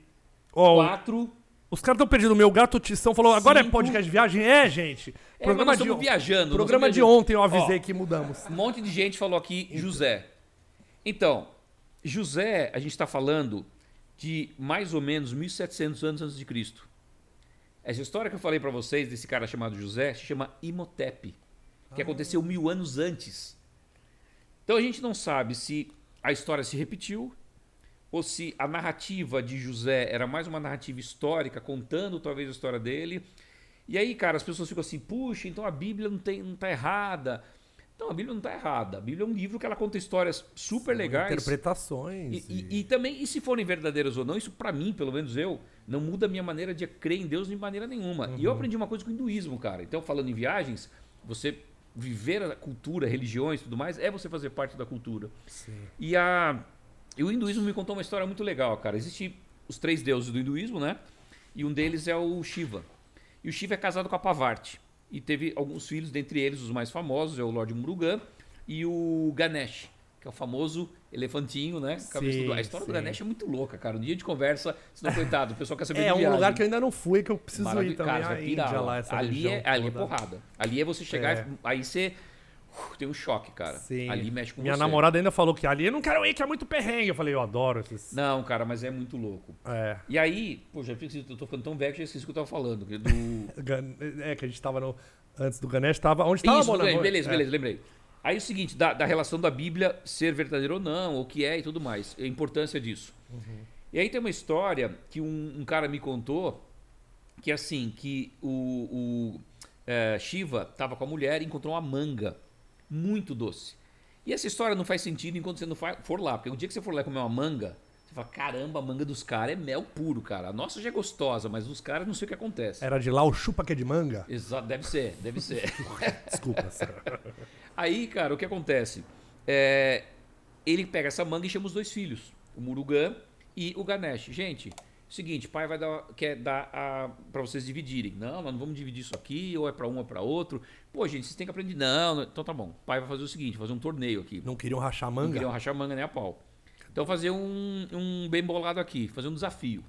Ó, o- Quatro. os caras estão perdidos. O meu gato Tição falou: agora é Cinco. podcast de viagem? É, gente. É, nós estamos viajando, Programa de viajando. ontem eu avisei Ó. que mudamos. Um monte de gente falou aqui José. Então, José, a gente está falando de mais ou menos 1700 anos antes de Cristo. Essa história que eu falei para vocês desse cara chamado José se chama Imhotep, que aconteceu mil anos antes. Então a gente não sabe se a história se repetiu ou se a narrativa de José era mais uma narrativa histórica, contando talvez a história dele. E aí, cara, as pessoas ficam assim, puxa, então a Bíblia não, tem, não tá errada. Então a Bíblia não tá errada. A Bíblia é um livro que ela conta histórias super legais. Interpretações. E, e- e também, e se forem verdadeiras ou não, isso pra mim, pelo menos eu, não muda a minha maneira de crer em Deus de maneira nenhuma. E eu aprendi uma coisa com o hinduísmo, cara. Então, falando em viagens, você viver a cultura, religiões e tudo mais, é você fazer parte da cultura. Sim. E, a, e o hinduísmo me contou uma história muito legal, cara. Existem os três deuses do hinduísmo, né? E um deles é o Shiva. E o Shiva é casado com a Parvati. E teve alguns filhos, dentre eles os mais famosos, é o Lord Murugan e o Ganesh, que é o famoso elefantinho, né? Cabeça do- A história sim. do Ganesh é muito louca, cara. Um dia de conversa, senão, coitado, o pessoal quer saber É de um viagem. lugar que eu ainda não fui, que eu preciso Maravilha- ir também. Cara, a você vai Índia lá, ali, é, ali é porrada. Ali é você chegar, É. e- aí você tem um choque, cara. Sim. Ali mexe com Minha você. namorada ainda falou que ali eu não quero ir, que é muito perrengue. Eu falei, eu adoro esses. Não, cara, mas é muito louco. É. E aí, pô, já fiz, eu tô ficando tão velho que já esqueci o que eu tava falando. que Do... Gan- É, que a gente tava no. Antes do Ganesh, tava. Onde tava Isso, lembrei, beleza, é. beleza, lembrei. Aí o seguinte, da, da relação da Bíblia ser verdadeira ou não, o que é e tudo mais, a importância disso. E aí tem uma história que um, um cara me contou, que é assim, que o, o é, Shiva estava com a mulher e encontrou uma manga muito doce. E essa história não faz sentido enquanto você não for lá, porque o dia que você for lá comer uma manga, você fala, caramba, a manga dos caras é mel puro, cara. A nossa já é gostosa, mas dos caras não sei o que acontece. Era de lá o chupa que é de manga? Exato, deve ser, deve ser. Desculpa. Aí, cara, o que acontece? É, ele pega essa manga e chama os dois filhos, o Murugan e o Ganesh. Gente, seguinte, pai vai dar, quer dar a, pra vocês dividirem. Não, nós não vamos dividir isso aqui, ou é pra um ou pra outro. Pô, gente, vocês têm que aprender. Não, não, então tá bom. Pai vai fazer o seguinte, fazer um torneio aqui. Não queriam rachar Não manga? queriam rachar manga nem a pau. Então fazer um, um bem bolado aqui, fazer um desafio.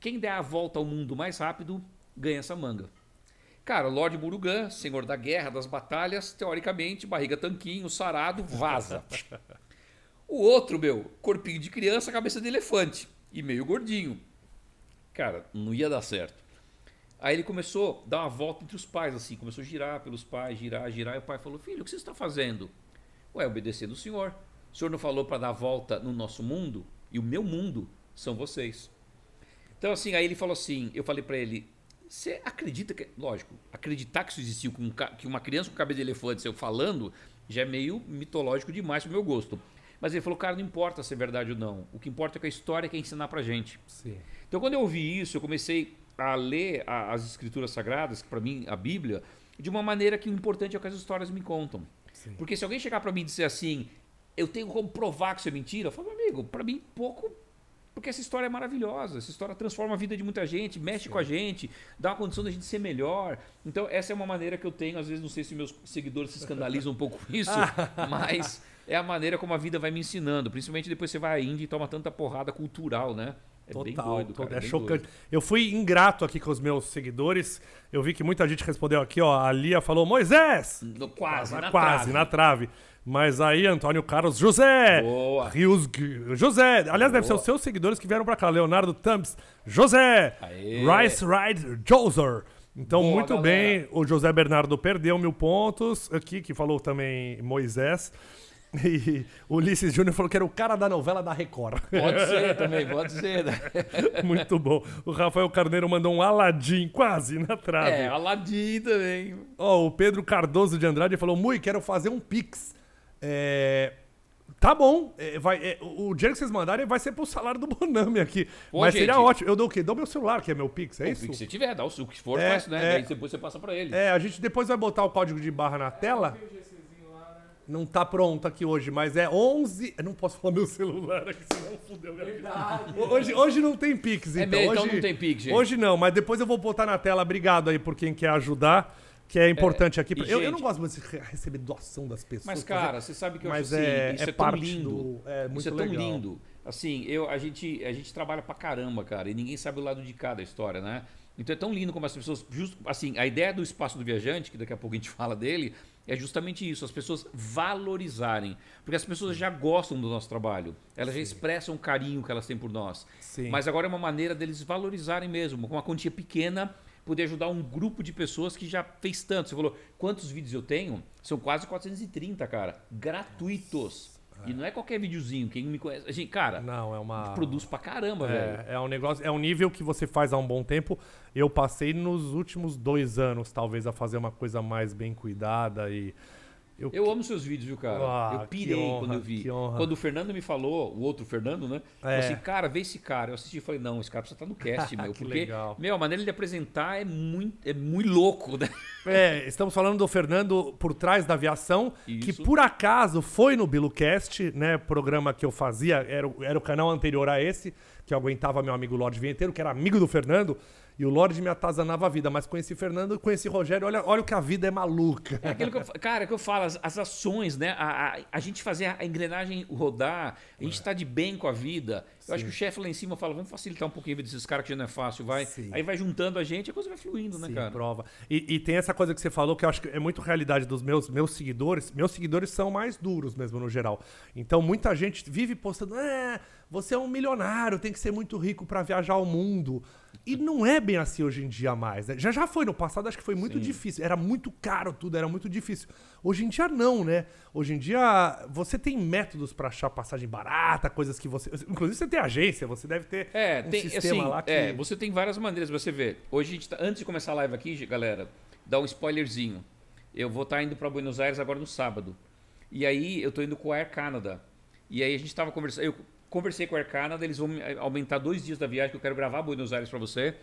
Quem der a volta ao mundo mais rápido, ganha essa manga. Cara, Lord Murugan, senhor da guerra, das batalhas, teoricamente, barriga tanquinho, sarado, vaza. O outro, meu, corpinho de criança, cabeça de elefante e meio gordinho. Cara, não ia dar certo. Aí ele começou a dar uma volta entre os pais, assim, começou a girar pelos pais, girar, girar, e o pai falou: Filho, o que você está fazendo? Ué, obedecendo o senhor. O senhor não falou para dar volta no nosso mundo? E o meu mundo são vocês. Então, assim, aí ele falou assim: eu falei para ele, você acredita que. Lógico, acreditar que isso existiu, que uma criança com cabeça de elefante saiu falando, já é meio mitológico demais pro meu gosto. Mas ele falou, cara, não importa se é verdade ou não. O que importa é que a história quer ensinar pra gente. Sim. Então, quando eu ouvi isso, eu comecei a ler a- as escrituras sagradas, que para mim a Bíblia, de uma maneira que o importante é o que as histórias me contam. Sim. Porque se alguém chegar para mim e dizer assim, eu tenho como provar que isso é mentira, eu falo, meu amigo, para mim pouco. Porque essa história é maravilhosa, essa história transforma a vida de muita gente, mexe com a gente, dá uma condição da gente ser melhor. Então, essa é uma maneira que eu tenho, às vezes, não sei se meus seguidores se escandalizam um pouco com isso, mas é a maneira como a vida vai me ensinando. Principalmente depois você vai à Índia e toma tanta porrada cultural, né? É bem Total, doido, total. cara. é bem chocante. doido. Eu fui ingrato aqui com os meus seguidores. Eu vi que muita gente respondeu aqui, ó. A Lia falou, Moisés! No- Quase, na Quase, trave. na trave. Mas aí, Antônio Carlos José. Boa. Rios José. Aliás, deve ser Boa. os seus seguidores que vieram pra cá. Leonardo Thumbs. José. Aê. Rice Ride Joser. Então, Boa, muito galera. bem. O José Bernardo perdeu mil pontos. Aqui, que falou também Moisés. E o Ulisses Júnior falou que era o cara da novela da Record. Pode ser também, pode ser. Né? Muito bom. O Rafael Carneiro mandou um Aladim quase na trave. É, Aladim também. Ó, o Pedro Cardoso de Andrade falou: Mui, quero fazer um Pix. É, Tá bom. é, vai, é, o o dinheiro que vocês mandarem vai ser pro salário do Bonami aqui. Pô, Mas gente. seria ótimo. Eu dou o quê? Dou meu celular, que é meu Pix, é O isso? que você tiver, dá o o que for, É, faz, né? é. Daí depois você passa pra ele. É, a gente depois vai botar o código de barra na tela. Não tá pronto aqui hoje, mas é 11. Eu não posso falar meu celular aqui, senão fudeu minha vida. Hoje, hoje não tem Pix, É então. então hoje, não tem Pix, gente. Hoje não, mas depois eu vou botar na tela. Obrigado aí por quem quer ajudar, que é importante aqui. e, Eu, eu gente- não gosto muito de re- receber doação das pessoas. Mas, cara, você sabe que eu mas acho assim, é, isso é é, tão lindo. do. É muito isso é tão legal. lindo. Assim, eu, a, gente, a gente trabalha pra caramba, cara, e ninguém sabe o lado de cada história, né? Então é tão lindo como as pessoas. Just, assim, a ideia do espaço do viajante, que daqui a pouco a gente fala dele, é justamente isso: as pessoas valorizarem. Porque as pessoas já gostam do nosso trabalho. Elas já expressam o carinho que elas têm por nós. Sim. Mas agora é uma maneira deles valorizarem mesmo, com uma quantia pequena, poder ajudar um grupo de pessoas que já fez tanto. Você falou, quantos vídeos eu tenho? São quase 430, cara. Gratuitos. E não é qualquer videozinho. Quem me conhece. Gente, cara, Não, é uma. produz pra caramba, velho. É, é um negócio, é um nível que você faz há um bom tempo. Eu passei nos últimos dois anos, talvez, a fazer uma coisa mais bem cuidada e. Eu amo seus vídeos, viu, cara? Ah, eu que pirei honra, quando eu vi. que honra. Quando o Fernando me falou, o outro Fernando, né? É. assim, cara, vê esse cara. Eu assisti e falei, não, esse cara precisa estar no cast, meu. Que porque, legal. meu, a maneira de apresentar é muito, é muito louco, né? É, estamos falando do Fernando por trás da aviação, que Isso. por acaso foi no BiluCast, né? Programa que eu fazia, era, o- era o canal anterior a esse, que eu aguentava meu amigo Lorde Vinheteiro, que era amigo do Fernando, e o Lorde me atazanava a vida. Mas conheci Fernando, conheci Rogério, olha, olha o que a vida é maluca. É aquilo que eu, cara, que eu falo, as, as ações, né? A, a, a gente fazer a engrenagem rodar, a gente tá de bem com a vida. Eu acho que o chefe lá em cima fala, vamos facilitar um pouquinho a vida desses caras que já não é fácil, vai. Sim. Aí vai juntando a gente, a coisa vai fluindo, né, Sim, cara? prova. E, e tem essa coisa que você falou que eu acho que é muito realidade dos meus, meus seguidores. Meus seguidores são mais duros mesmo, no geral. Então muita gente vive postando: é, você é um milionário, tem que ser muito rico pra viajar ao mundo. E não é bem assim hoje em dia mais. né? Já já foi no passado, acho que foi muito Sim. difícil. Era muito caro tudo, era muito difícil. Hoje em dia não, né? Hoje em dia você tem métodos pra achar passagem barata, coisas que você. Inclusive você tem agência, você deve ter É, um tem, sistema assim, lá que. é, você tem várias maneiras pra você ver. Hoje a gente tá, antes de começar a live aqui, galera, dá um spoilerzinho. Eu vou estar indo pra Buenos Aires agora no sábado. E aí eu tô indo com a Air Canada. E aí a gente tava conversando, eu conversei com a Air Canada, eles vão me aumentar dois dias da viagem que eu quero gravar Buenos Aires pra você.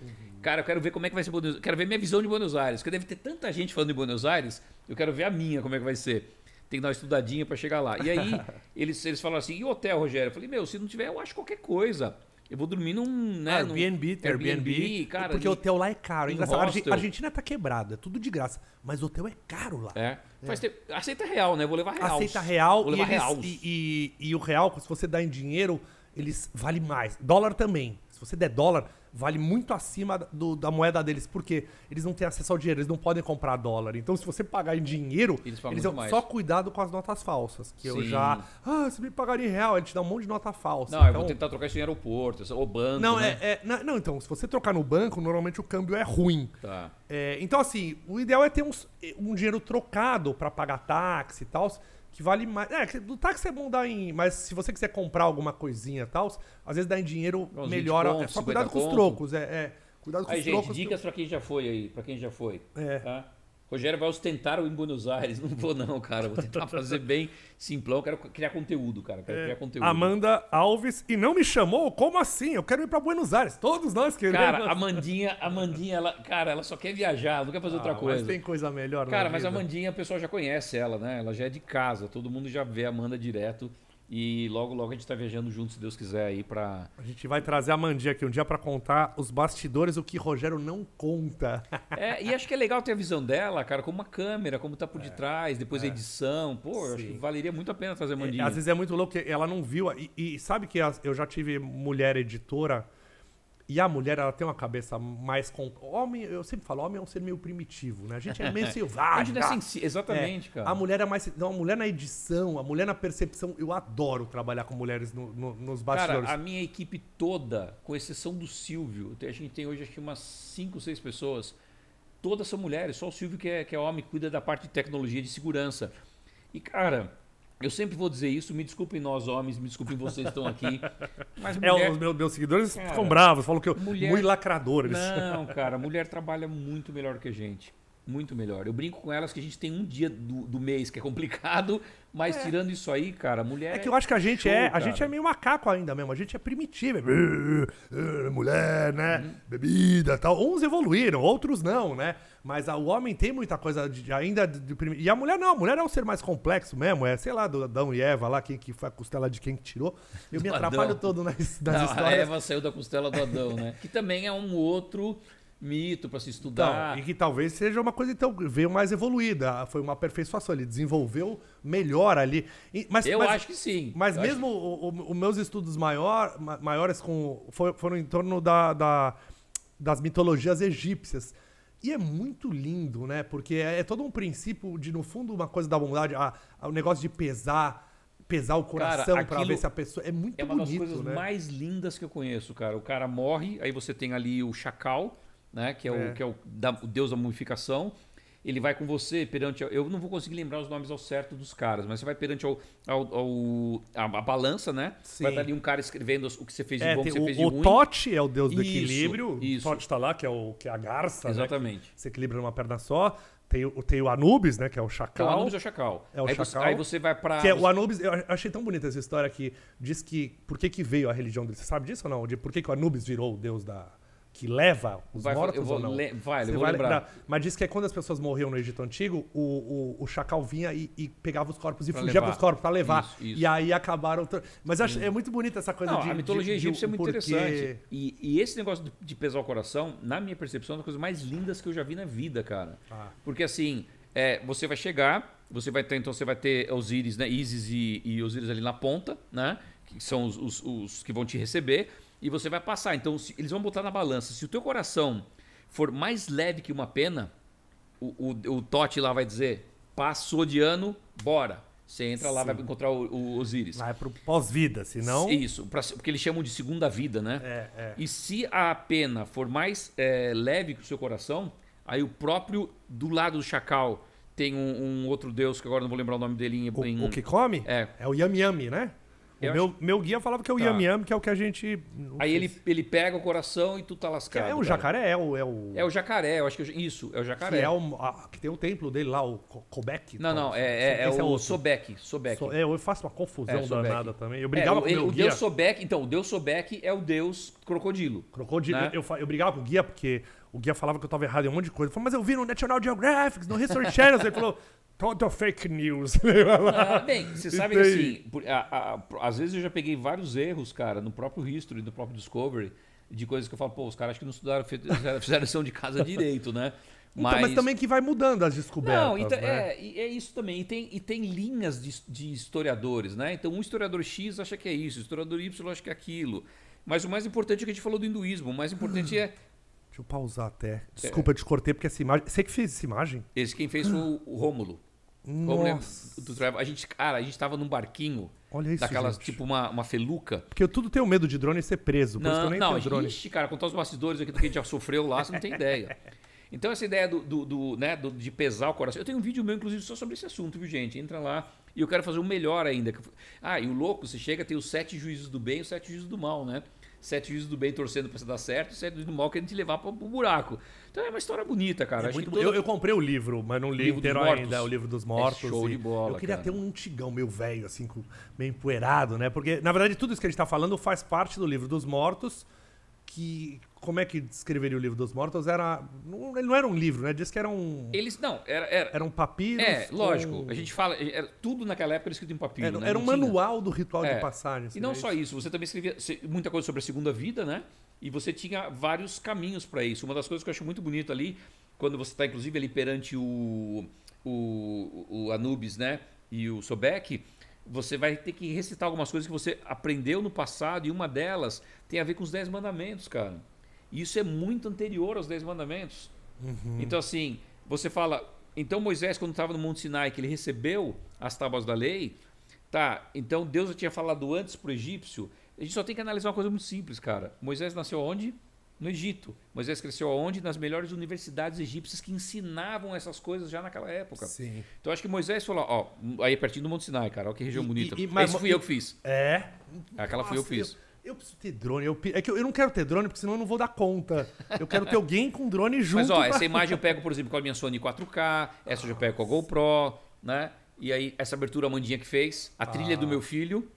Cara, eu quero ver como é que vai ser Buenos Quero ver minha visão de Buenos Aires, porque deve ter tanta gente falando de Buenos Aires, eu quero ver a minha, como é que vai ser. Tem que dar uma estudadinha pra chegar lá. E aí, eles, eles falaram assim, e o hotel, Rogério? Eu falei, meu, se não tiver, eu acho qualquer coisa. Eu vou dormir num. Né, num Airbnb, tem Airbnb, cara. porque o hotel lá é caro. Engraçado, a Arge- hostel. a Argentina tá quebrada, é tudo de graça. Mas o hotel é caro lá. É. Faz tempo- Aceita real, né? Vou levar real. Aceita real Vou e, levar real. e, e- e o real, se você dá em dinheiro, eles vale mais. Dólar também. Se você der dólar, vale muito acima do- da moeda deles, porque eles não têm acesso ao dinheiro, eles não podem comprar dólar. Então, se você pagar em dinheiro, Eles mais. só cuidado com as notas falsas. Que eu Sim. já. Ah, você me pagaria em real, ele te dá um monte de nota falsa. Não, eu Então- vou tentar trocar isso em aeroporto, ou banco. Não, né? é, é- não, não, então, se você trocar no banco, normalmente o câmbio é ruim. Tá. É, então, assim, o ideal é ter uns- um dinheiro trocado pra pagar táxi e tal, que vale mais. É, que do táxi é bom dar em. Mas se você quiser comprar alguma coisinha e tal, às vezes dá em dinheiro Uns 20 melhor. conto, é só 50 cuidado com os conto. trocos. É, é, cuidado com Aí, os gente, trocos. dicas pra quem já foi aí, pra quem já foi. É. Tá? Rogério vai ostentar o em Buenos Aires. Não vou, não, cara. Vou tentar fazer bem simplão. Quero criar conteúdo, cara. Quero criar conteúdo. É, Amanda Alves e não me chamou? Como assim? Eu quero ir pra Buenos Aires. Todos nós queremos. Cara, a Mandinha, a Mandinha, ela, cara, ela só quer viajar, não quer fazer outra Ah, coisa. Mas tem coisa melhor, Cara, mas a vida. Mandinha, o pessoal já conhece ela, né? Ela já é de casa, todo mundo já vê a Amanda direto. E logo, logo a gente tá viajando junto, se Deus quiser, aí pra. A gente vai trazer a Mandinha aqui um dia pra contar os bastidores, o que Rogério não conta. É, e acho que é legal ter a visão dela, cara, com uma câmera, como tá por detrás, depois a edição. Pô, eu acho É, Sim. que valeria muito a pena trazer a É, Mandinha. Às vezes é muito louco, que ela não viu. E, e sabe que eu já tive mulher editora. E a mulher, ela tem uma cabeça mais. Com... Homem, eu sempre falo, homem é um ser meio primitivo, né? A gente é meio a selvagem. gente não é sensi- Exatamente, É, cara. A mulher é mais. Não, a mulher na edição, a mulher na percepção. Eu adoro trabalhar com mulheres no- no- nos bastidores. Cara, a minha equipe toda, com exceção do Silvio, a gente tem hoje acho que umas 5, 6 pessoas, todas são mulheres, só o Silvio que é, que é homem, cuida da parte de tecnologia de segurança. E, cara, eu sempre vou dizer isso, me desculpem nós homens, me desculpem vocês que estão aqui, mas É, mulher... os meus, meus seguidores Cara, ficam bravos, falam que eu. mulher- Muito lacrador. Não, cara, mulher trabalha muito melhor que a gente. Muito melhor. Eu brinco com elas que a gente tem um dia do, do mês que é complicado, mas tirando isso aí, cara, mulher. É que eu acho que a gente show, é, a cara. gente é meio macaco ainda mesmo, a gente é primitivo, é, "Eh, eh, mulher, né, Uhum. bebida, tal. Uns evoluíram, outros não, né? Mas a- o homem tem muita coisa de- ainda de, de e a mulher não, a mulher é um ser mais complexo mesmo, é, sei lá, do Adão e Eva lá, quem que foi a costela de quem que tirou. Eu me Do atrapalho Adão. todo nas, nas Não, a histórias. Eva saiu da costela do Adão, né? Que também é um outro mito pra se Então, estudar. e que talvez seja uma coisa então veio mais evoluída, foi uma aperfeiçoação, ele desenvolveu melhor ali. Mas, eu mas- acho que sim. Mas Eu mesmo os meus estudos maior, ma- maiores com, foram em torno da, da- das mitologias egípcias. E é muito lindo, né? Porque é, é todo um princípio de, no fundo, uma coisa da bondade, a- a- o negócio de pesar, pesar o coração aquilo ver se a pessoa. É muito É uma das bonito, coisas né? mais lindas que eu conheço, cara. O cara morre, aí você tem ali o chacal, né? Que é, É. O, que é o, da- o deus da mumificação. Ele vai com você perante. Eu não vou conseguir lembrar os nomes ao certo dos caras, mas você vai perante ao, ao- ao- a, a balança, né? Sim. Vai estar ali um cara escrevendo o que você fez de É, bom, o que você fez de o, ruim. o Tote é o deus do Isso, equilíbrio. isso. O Tote tá lá, que é, o, que é a garça. né? Exatamente. Você equilibra numa perna só. Tem o, tem o Anubis, né? Que é o Que é o chacal. Anubis é o chacal. É o aí, Você, chacal. aí você vai pra. Que é o Anubis, eu achei tão bonita essa história que diz que por que, que veio a religião dele. Você sabe disso ou não? De por que, que o Anubis virou o deus da. Que leva os Vai, mortos vou ou não? le- vai, eu vou vai lembrar. Mas diz que é quando as pessoas morriam no Egito Antigo, o, o, o chacal vinha e, e pegava os corpos e Pra fugia levar. com os corpos pra levar. Isso, isso. E aí acabaram. Mas acho, é muito bonita essa coisa Não, de. a mitologia de- de egípcia é um muito porquê. interessante. E, e esse negócio de- de pesar o coração, na minha percepção, é uma das coisas mais lindas que eu já vi na vida, cara. Ah. Porque assim, é, você vai chegar, você vai ter, então você vai ter Osíris, né? Isis e, e Osíris ali na ponta, né? Que são os, os- os que vão te receber. E você vai passar. Então, se- eles vão botar na balança. Se o teu coração for mais leve que uma pena, o, o, o Tote lá vai dizer: passou de ano, bora. Você entra lá, vai encontrar o, o Osíris. Vai pro pós-vida, senão. Isso, pra- porque eles chamam de segunda vida, né? É, é. E se a pena for mais é, leve que o seu coração, aí o próprio do lado do chacal tem um, um outro deus que agora não vou lembrar o nome dele em. O, em- o que come É. é o Yami Yami, né? Eu meu, meu guia falava que é o Tá. Yami Yami, que é o que a gente. Aí ele, ele pega o coração e tu tá que lascado. é o jacaré, é o. É o, É o jacaré, eu acho que eu- isso, é o que, jacaré. é o a- que tem o templo dele lá, o Ko- Kobek. Não, não, é, é, é Esse o outro. Sobek. Sobek. So- é, eu faço uma confusão É, danada também. Eu É, brigava o, com o ele- meu o guia. deus Sobek, então, o deus Sobek é o deus crocodilo. Crocodilo. né? Eu, fa- eu brigava com o guia porque o guia falava que eu tava errado em um monte de coisa. Eu falei, mas eu vi no National Geographic, no History Channel. Ele falou, todo fake news. Ah, bem, você sabe que assim, a- a- às vezes eu já peguei vários erros, cara, no próprio History, no próprio Discovery, de coisas que eu falo, pô, os caras acho que não estudaram, fizeram, lição de casa direito, né? Então, mas... também que vai mudando as descobertas. Não, então, né? é, é isso também. E tem, e tem linhas de, de historiadores, né? Então, um historiador X acha que é isso, o historiador Y acha que é aquilo. Mas o mais importante é que a gente falou do hinduísmo. O mais importante é. Deixa eu pausar até. Desculpa, eu te cortei porque essa imagem. Você que fez essa imagem? Esse quem fez foi o, o Rômulo. Nossa. do Travel. A gente, cara, a gente tava num barquinho. Olha isso, Daquelas, gente. tipo, uma, uma feluca. Porque eu tudo tenho medo de drone e ser preso. Por isso que eu Não, nem não, tenho drone. ixi, cara, contar os bastidores aqui do que a gente já sofreu lá, você não tem ideia. Então, essa ideia do, do- do, né, do- de pesar o coração. Eu tenho um vídeo meu, inclusive, só sobre esse assunto, viu, gente? Entra lá. E eu quero fazer um melhor ainda. Ah, e o louco, você chega, tem os sete juízes do bem e os sete juízes do mal, né? Sete juízes do bem torcendo pra você dar certo, e sete juízes do mal querendo te levar pro, pro buraco. Então é uma história bonita, cara. É muito toda- eu, eu comprei o livro, mas não li Livro inteiro ainda. É o livro dos mortos. É show de bola, Eu queria cara. ter um antigão meio velho, assim, meio empoeirado, né? Porque, na verdade, tudo isso que a gente tá falando faz parte do livro dos mortos. Que. Como é que descreveria o livro dos mortos? Era. Não, ele não era um livro, né? Diz que era um. Eles, não, era... era Era um papiro. é, lógico. A gente fala... Era, tudo naquela época era escrito em papiro, Era, né? era um tinha- manual do ritual É. de passagem. E não só isso, você também escrevia muita coisa sobre a segunda vida, né? E você tinha vários caminhos para isso. Uma das coisas que eu acho muito bonito ali, quando você está inclusive ali perante o, o, o Anubis, né? E o Sobek, você vai ter que recitar algumas coisas que você aprendeu no passado e uma delas tem a ver com os Dez Mandamentos, cara. Isso é muito anterior aos Dez Mandamentos. Então, assim, você fala. Então, Moisés, quando estava no Monte Sinai, que ele recebeu as tábuas da lei, tá, então Deus já tinha falado antes pro egípcio. A gente só tem que analisar uma coisa muito simples, cara. Moisés nasceu onde? No Egito. Moisés cresceu aonde? Nas melhores universidades egípcias que ensinavam essas coisas já naquela época. Sim. Então, acho que Moisés falou, ó, aí pertinho do Monte Sinai, cara, olha que região E- bonita. e- e- mas- Esse fui eu que fiz. É. Aquela fui eu que Nossa, fiz. Eu preciso ter drone. Eu, é que eu, eu não quero ter drone, porque senão eu não vou dar conta. Eu quero ter alguém com drone junto. Mas ó, pra- essa imagem eu pego, por exemplo, com a minha Sony 4K, essa eu já pego com a GoPro, né? E aí, essa abertura a Mandinha que fez, a trilha é do meu filho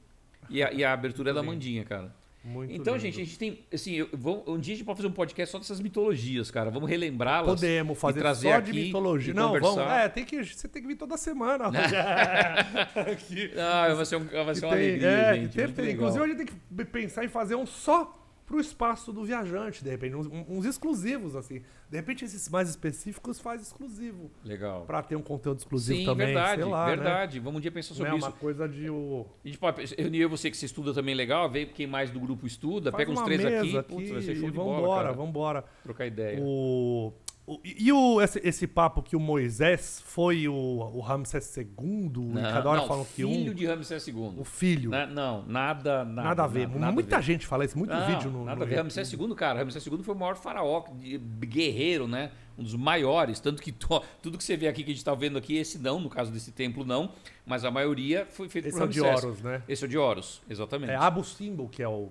e a, e a abertura é da Mandinha, cara. Muito então, lindo. gente, a gente tem. Assim, eu, vou, um dia a gente pode fazer um podcast só dessas mitologias, cara. Vamos relembrá-las. Podemos fazer e trazer só de mitologia. Não, vamos. conversar. É, tem que, você tem que vir toda semana. Aqui. Ah, vai ser, um, vai ser uma tem- alegria, é, gente. inclusive, a gente tem que pensar em fazer um só pro espaço do viajante, de repente. Uns, uns exclusivos, assim. De repente, esses mais específicos faz exclusivo. Legal. Pra ter um conteúdo exclusivo Sim, também. verdade, lá, né? verdade. Vamos um dia pensar Não sobre é isso. uma coisa de o. A gente pode eu e você que você estuda também legal, vê quem mais do grupo estuda, Faz pega uns três aqui, mesa putz, vai ser show e de bola, vambora, vambora. Trocar ideia. O, o- e o, esse, esse papo que o Moisés foi o, o Ramsés II, e cada hora não, falam que filho um. de Ramsés II. O filho. Né? Não, nada, nada. nada a ver. Nada, nada Muita ver. gente fala isso, muito Não, vídeo no. Nada no a ver. Ramsés II, cara. Ramsés II foi o maior faraó, guerreiro, né? Um dos maiores. Tanto que to- tudo que você vê aqui, que a gente tá vendo aqui, esse não, no caso desse templo, não. Mas a maioria foi feito Esse por é o de Ramsés. Horus, né? Esse é o de Horus, exatamente. É Abu Simbel, que é o.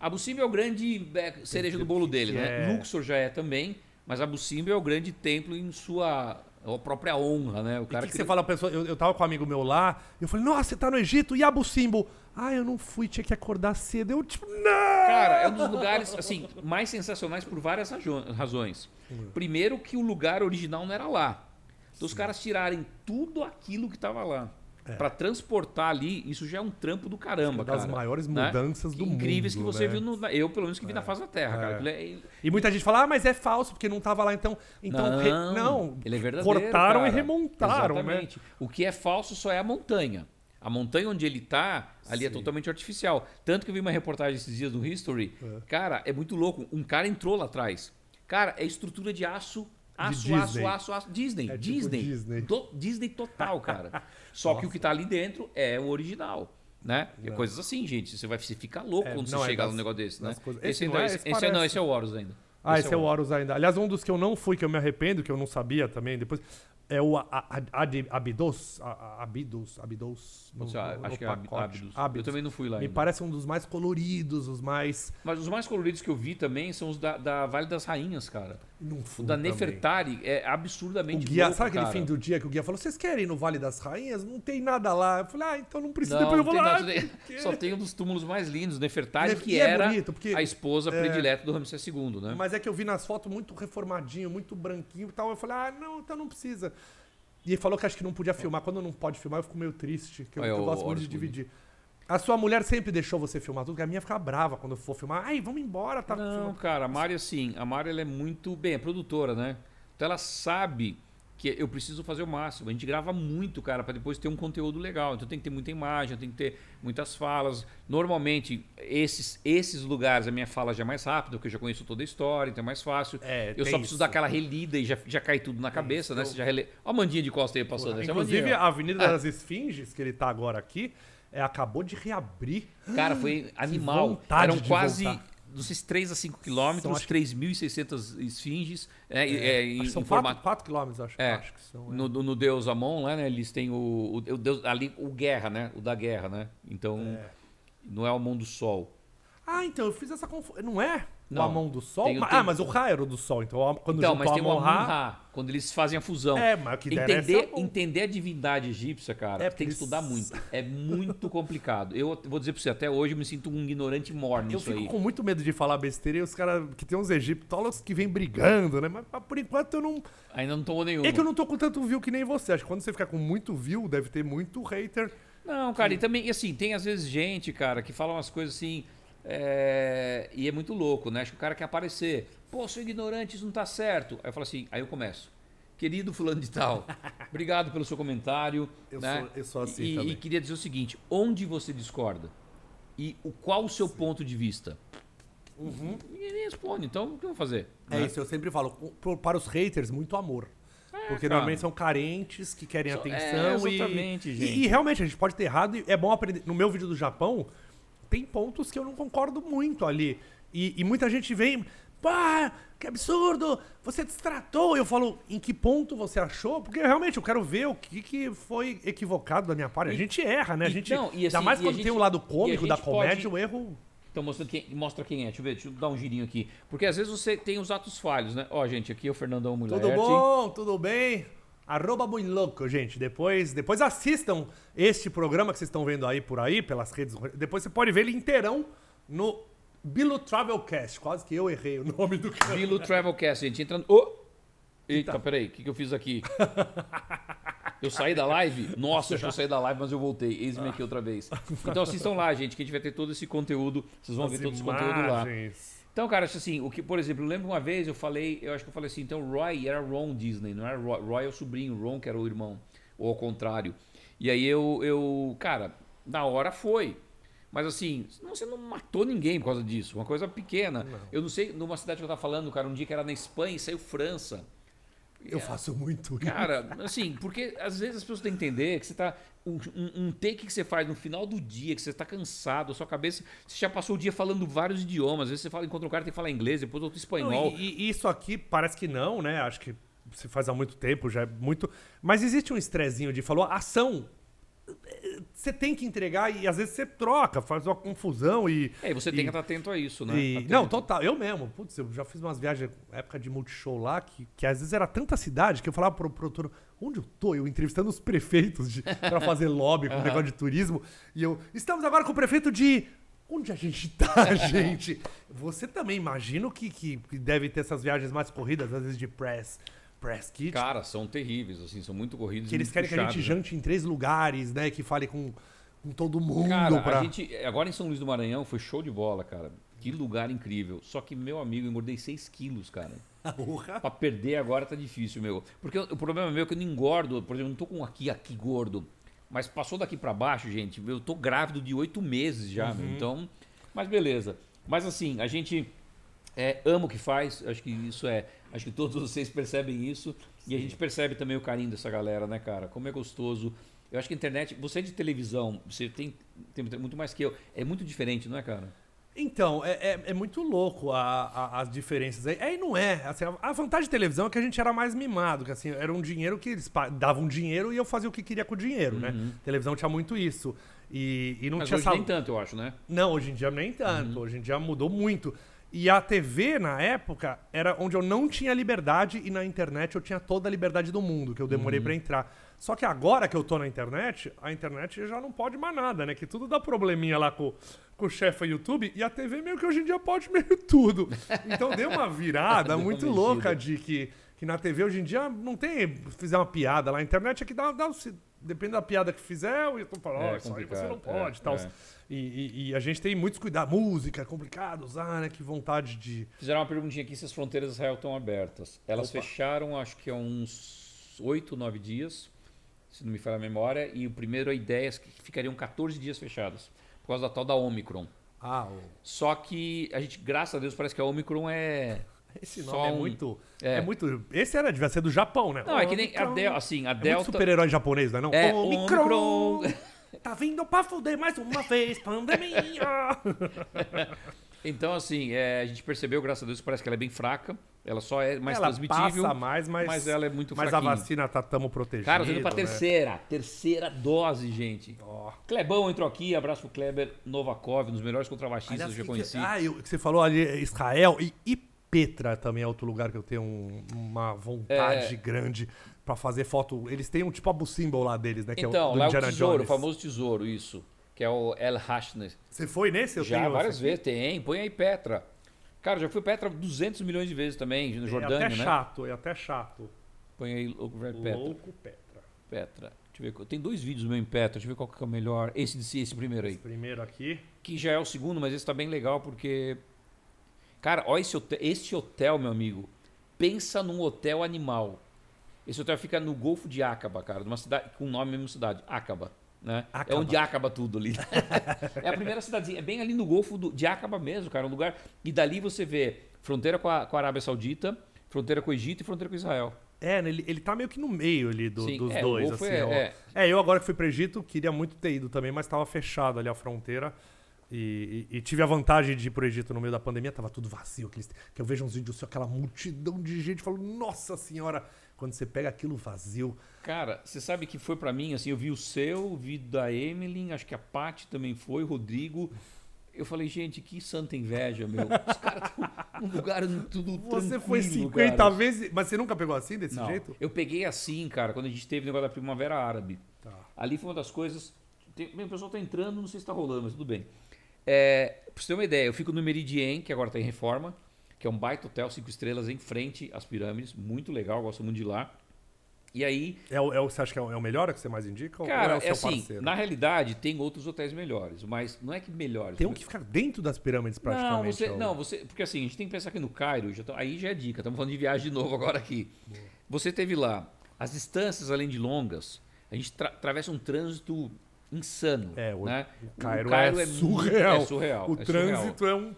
Abu Simbel é o grande é, cereja do bolo dele, né? é- Luxor já é também, mas Abu Simbel é o grande templo em sua a própria honra, né? O cara que, que você fala, pra pessoa? Eu, eu tava com um amigo meu lá, eu falei, nossa, você tá no Egito? E Abu Simbel? Ah, eu não fui, tinha que acordar cedo. Eu, tipo, não! Cara, é um dos lugares assim mais sensacionais por várias razões. Hum. Primeiro que o lugar original não era lá. Então os caras tirarem tudo aquilo que tava lá. Pra transportar ali, isso já é um trampo do caramba, É das cara. maiores né? mudanças do Incríveis mundo, que você né? viu no. Eu, pelo menos, que vi na face da Terra, cara. Aquilo é- E muita gente fala, ah, mas é falso, porque não tava lá, então. Então, re- não. ele é verdadeiro. Cortaram e cara. remontaram, né? Exatamente. O que é falso só é a montanha. A montanha onde ele tá, ali é Sim. totalmente artificial. Tanto que eu vi uma reportagem esses dias no History. Cara, é muito louco. Um cara entrou lá atrás. Cara, é estrutura de aço. Aço, aço, aço, aço. Disney. É tipo Disney. Disney. Do- Disney total, cara. Só que o que tá ali dentro é o original. Né? É coisas assim, gente. Você vai você fica louco É, quando você é chegar das- num negócio desse, né? coisas- Esse, esse não é, esse, esse esse é- não, esse é o Horus ainda. Ah, esse é o Horus. Horus ainda. Aliás, um dos que eu não fui, que eu me arrependo, que eu não sabia também, depois. É o Abidos. Abidos. Abidos. No- no- no acho que é Ab- pacote. Abydos. Abydos. Eu também não fui lá Me ainda. parece um dos mais coloridos, os mais. Mas os mais coloridos que eu vi também são os da, da Vale das Rainhas, cara. Não O fui da também. Nefertari é O absurdamente guia, louco, sabe aquele cara. fim do dia que o guia falou: vocês querem ir no Vale das Rainhas? Não tem nada lá. Eu falei, ah, então não precisa. Não, Depois eu vou lá. nada, só tem- um dos túmulos mais lindos, Nefertari, Nef- que é era bonito, porque- a esposa é. predileta do Ramsés II, né? Mas é que eu vi nas fotos muito reformadinho, muito branquinho e tal. Eu falei, ah, não, então não precisa. E ele falou que acho que não podia filmar. Quando não pode filmar, eu fico meio triste, que eu, que eu gosto muito de dividir. A sua mulher sempre deixou você filmar tudo, porque a minha fica brava quando eu for filmar. Ai, vamos embora, tá Não, filmando. cara, a Mari, assim, a Mari ela é muito bem, é produtora, né? Então ela sabe que eu preciso fazer o máximo. A gente grava muito, cara, para depois ter um conteúdo legal. Então tem que ter muita imagem, tem que ter muitas falas. Normalmente, esses, esses lugares, a minha fala já é mais rápida, porque eu já conheço toda a história, então é mais fácil. É, eu só preciso isso. dar aquela relida e já, já cai tudo na cabeça, né? Você já rele... Olha a mandinha de costa aí passando. é Inclusive, a Avenida das Esfinges, que ele tá agora aqui, é, acabou de reabrir. Cara, foi animal. Eram quase, voltar. Se 3 a 5 São, quilômetros, acho 3.600 esfinges. É, é, em, Acho que são em formato 4 quilômetros, acho, É, acho que são. é. no, no Deus Amon, lá, né? Eles têm o, o, o Deus, ali o guerra, né? O da guerra, né? Então não é o Mão do Sol. Ah, então eu fiz essa confusão. Não é? O Não. Amon do Sol? Tem o- Ma- tem- Ah, mas o Ra era o do Sol. Então, o- quando Então, mas tem o Amon Ra, quando eles fazem a fusão. É, mas o que der é entender, entender a divindade egípcia, cara, É, tem que eles- estudar muito. É muito complicado. Eu vou dizer pra você, até hoje eu me sinto um ignorante morno Eu fico aí. com muito medo de falar besteira e os caras que tem uns egiptólogos que vêm brigando, né? Mas, mas por enquanto eu não. Ainda não tomou nenhuma. É que eu não tô com tanto view que nem você. Acho que quando você ficar com muito view, deve ter muito hater. Não, cara, e também, assim, tem às vezes gente, cara, que fala umas coisas assim. É, E é muito louco, né? Acho que o cara quer aparecer. Pô, sou ignorante, isso não tá certo. Aí eu falo assim, aí eu começo. Querido fulano de tal, obrigado pelo seu comentário. Eu né? sou- eu sou assim e, também. e queria dizer o seguinte: onde você discorda? E o, qual o seu ponto de vista? Ninguém nem responde, então o que eu vou fazer? É né? isso, eu sempre falo. Para os haters, muito amor. Porque cara. normalmente são carentes, que querem Só- atenção. é, e- exatamente, e, gente. e realmente, a gente pode ter errado. E é bom aprender. No meu vídeo do Japão, tem pontos que eu não concordo muito ali. E, e muita gente vem. Pá, que absurdo! Você destratou. Eu falo, em que ponto você achou? Porque realmente eu quero ver o que, que foi equivocado da minha parte. A E- gente erra, né? A gente. não, e ainda assim, mais e a quando gente- tem o lado a cômico da comédia, pode- o erro. Então mostrando quem, mostra quem é. Deixa eu ver, deixa eu dar um girinho aqui. Porque às vezes você tem os atos falhos, né? Ó, gente, aqui é o Fernandão Mulher. Tudo bom? Tudo bem? Arroba muito louco, gente. Depois, depois assistam este programa que vocês estão vendo aí por aí, pelas redes. Depois você pode ver ele inteirão no Bilo Travelcast. Quase que eu errei o nome do canal. Bilo Travelcast, gente. Entrando. Oh! Eita, peraí, o que, que eu fiz aqui? Eu saí da live? Nossa, acho que eu saí da live, mas eu voltei. Eis-me aqui outra vez. Então assistam lá, gente, que a gente vai ter todo esse conteúdo. Vocês vão As ver todo esse conteúdo lá. Então, cara, assim, o que, por exemplo, eu lembro uma vez eu falei, eu acho que eu falei assim, então Roy era Ron Disney, não era Roy, Roy é o sobrinho, Ron que era o irmão, ou ao contrário. E aí eu, eu cara, na hora foi. Mas assim, não- você não matou ninguém por causa disso, uma coisa pequena. Eu não sei, numa cidade que eu tava falando, cara, um dia que era na Espanha e saiu França. Eu faço muito. Cara, assim, porque às vezes as pessoas têm que entender que você tá. Um, um, take que você faz no final do dia, que você tá cansado, a sua cabeça. Você já passou o dia falando vários idiomas. Às vezes você fala, encontra um cara que tem que falar inglês, depois outro Não, espanhol. e, e isso aqui parece que não, né? Acho que se faz há muito tempo, já é muito. Mas existe um estrezinho de falou, ação. Você tem que entregar e às vezes você troca, faz uma confusão e. É, e você tem e- que estar atento a isso, né? e- não, total. Eu mesmo. Putz, eu já fiz umas viagens, época de multishow lá, que, que às vezes era tanta cidade que eu falava pro produtor, onde eu tô? Eu entrevistando os prefeitos de, pra fazer lobby com negócio de turismo. E eu, estamos agora com o prefeito de. Onde a gente tá, gente? Você também imagina que, que, que deve ter essas viagens mais corridas, às vezes de press, press kit. Cara, são terríveis, assim, são muito corridos. que eles querem que a gente puxados, né? jante em três lugares, né? Que fale com, com todo mundo. Cara, pra... a gente. Agora em São Luís do Maranhão foi show de bola, cara. Que lugar incrível. Só que, meu amigo, eu engordei 6 quilos, cara. Pra perder agora tá difícil, meu. Porque o problema meu é que eu não engordo. Por exemplo, eu não tô com aqui, aqui gordo. Mas passou daqui pra baixo, gente. Eu tô grávido de oito meses já, meu. Então. Mas beleza. Mas assim, a gente é, ama o que faz. Acho que isso é. Acho que todos vocês percebem isso. E a gente percebe também o carinho dessa galera, né, cara? Como é gostoso. Eu acho que a internet. Você é de televisão, você tem, tem muito mais que eu. É muito diferente, não é, cara? Então, é, é, é muito louco a- a- as diferenças. aí. Aí não é. Assim, a- a vantagem de televisão é que a gente era mais mimado, que assim, era um dinheiro que eles davam dinheiro e eu fazia o que queria com o dinheiro, né? Televisão tinha muito isso. E, e não Uhum. Mas tinha hoje sal- nem tanto, eu acho, né? Não, hoje em dia nem tanto. Hoje em dia mudou muito. E a TV, na época, era onde eu não tinha liberdade e na internet eu tinha toda a liberdade do mundo, que eu demorei pra entrar. Só que agora que eu tô na internet, a internet já não pode mais nada, né? Que tudo dá probleminha lá com, com o chefe YouTube e a TV meio que hoje em dia pode meio tudo. Então deu uma virada muito louca de que, que na TV hoje em dia não tem. Fizer uma piada lá, a internet é que dá. dá depende da piada que fizer, eu tô falando, É ó, isso aí você não complicado, é, pode, tal. é. E, e- e a gente tem muitos cuidados. Música é complicado usar, né? Que vontade de. Fizeram uma perguntinha aqui se as fronteiras de Israel estão abertas. Elas Opa. fecharam, acho que há uns 8, 9 dias, se não me falha a memória, e o primeiro a ideia é que ficariam 14 dias fechadas, por causa da tal da Omicron. Ah, o- Só que a gente, graças a Deus, parece que a Omicron é. esse Só nome é um- muito. é. É. muito. Esse era, devia ser do Japão, né? Não, é que nem a, Omicron. Del, assim, a É muito Delta. super-herói japonês, não é? Não? É, Omicron! Tá vindo pra fuder mais uma vez, pandemia! Então, assim, é, a gente percebeu, graças a Deus, parece que ela é bem fraca. Ela só é mais ela transmitível. passa mais, mas. mas ela é muito Mas fraquinha. a vacina tá tamo protegida. Cara, tô indo pra né? terceira. Terceira dose, gente. Ó. Clebão entrou aqui, abraço pro Kleber Novakov, um dos melhores contrabaixistas Aliás, que eu já que- conheci. ah, eu- que você falou ali, Israel e, e Petra também é outro lugar que eu tenho um- uma vontade É. grande pra fazer foto. Eles têm um tipo Abu Simbel lá deles, né? Que então, é o do lá é o tesouro, Jones. o famoso tesouro, isso. Que é o El Hashner. Você foi nesse? Eu Já tenho várias esse vezes, tem. Põe aí Petra. Cara, já fui Petra 200 milhões de vezes também, no aqui. Jordânia, é até né? chato, é até chato. Põe aí o Petra. Louco Petra. Petra. Deixa eu ver. Tem dois vídeos meu em Petra, deixa eu ver qual que é o melhor. Esse, desse- esse primeiro aí. Primeiro aqui. que já é o segundo, mas esse tá bem legal porque. Cara, olha esse hotel, esse hotel, meu amigo. Pensa num hotel animal. Esse hotel fica no Golfo de Acaba, cara, numa cidade com o nome mesmo cidade, Acaba. Né? É onde acaba tudo ali. é a primeira cidadezinha, é bem ali no Golfo do- de Acaba mesmo, cara, um lugar. E dali você vê fronteira com a, com a Arábia Saudita, fronteira com o Egito e fronteira com Israel. É, né, ele, ele tá meio que no meio ali do- Sim, dos é, dois. Assim, é- é. É, eu agora que fui pro Egito, queria muito ter ido também, mas tava fechado ali a fronteira. E, e- e tive a vantagem de ir pro Egito no meio da pandemia, tava tudo vazio. Aqueles, que eu vejo uns vídeos assim, aquela multidão de gente, falo, nossa senhora, quando você pega aquilo vazio. Cara, você sabe que foi pra mim, assim, eu vi o seu, vi da Emily, acho que a Paty também foi, o Rodrigo. Eu falei, gente, que santa inveja, meu. Os caras estão num lugar tudo Você foi tranquilo, 50 cara. vezes. Mas você nunca pegou assim, desse Não, jeito? eu peguei assim, cara, quando a gente teve o negócio da Primavera Árabe. Tá. Ali foi uma das coisas. Tem, bem, o pessoal tá entrando, não sei se tá rolando, mas tudo bem. É, pra você ter uma ideia, eu fico no Meridien, que agora tá em reforma, que é um baita hotel, cinco estrelas, em frente às pirâmides. Muito legal, gosto muito de lá. E aí, É, o- é o- você acha que é o, é o melhor que você mais indica? ou- ou cara, é o é seu assim, parceiro? na realidade tem outros hotéis melhores, mas não é que melhores. Tem um mas- que fica dentro das pirâmides praticamente. não, você, é não, você, porque assim, a gente tem que pensar que no Cairo, já tá- aí já é dica, estamos falando de viagem de novo agora aqui. Você teve lá, as distâncias além de longas, a gente tra- atravessa um trânsito insano. É, o- né? o Cairo é muito- surreal. é surreal. O é surreal. trânsito é um.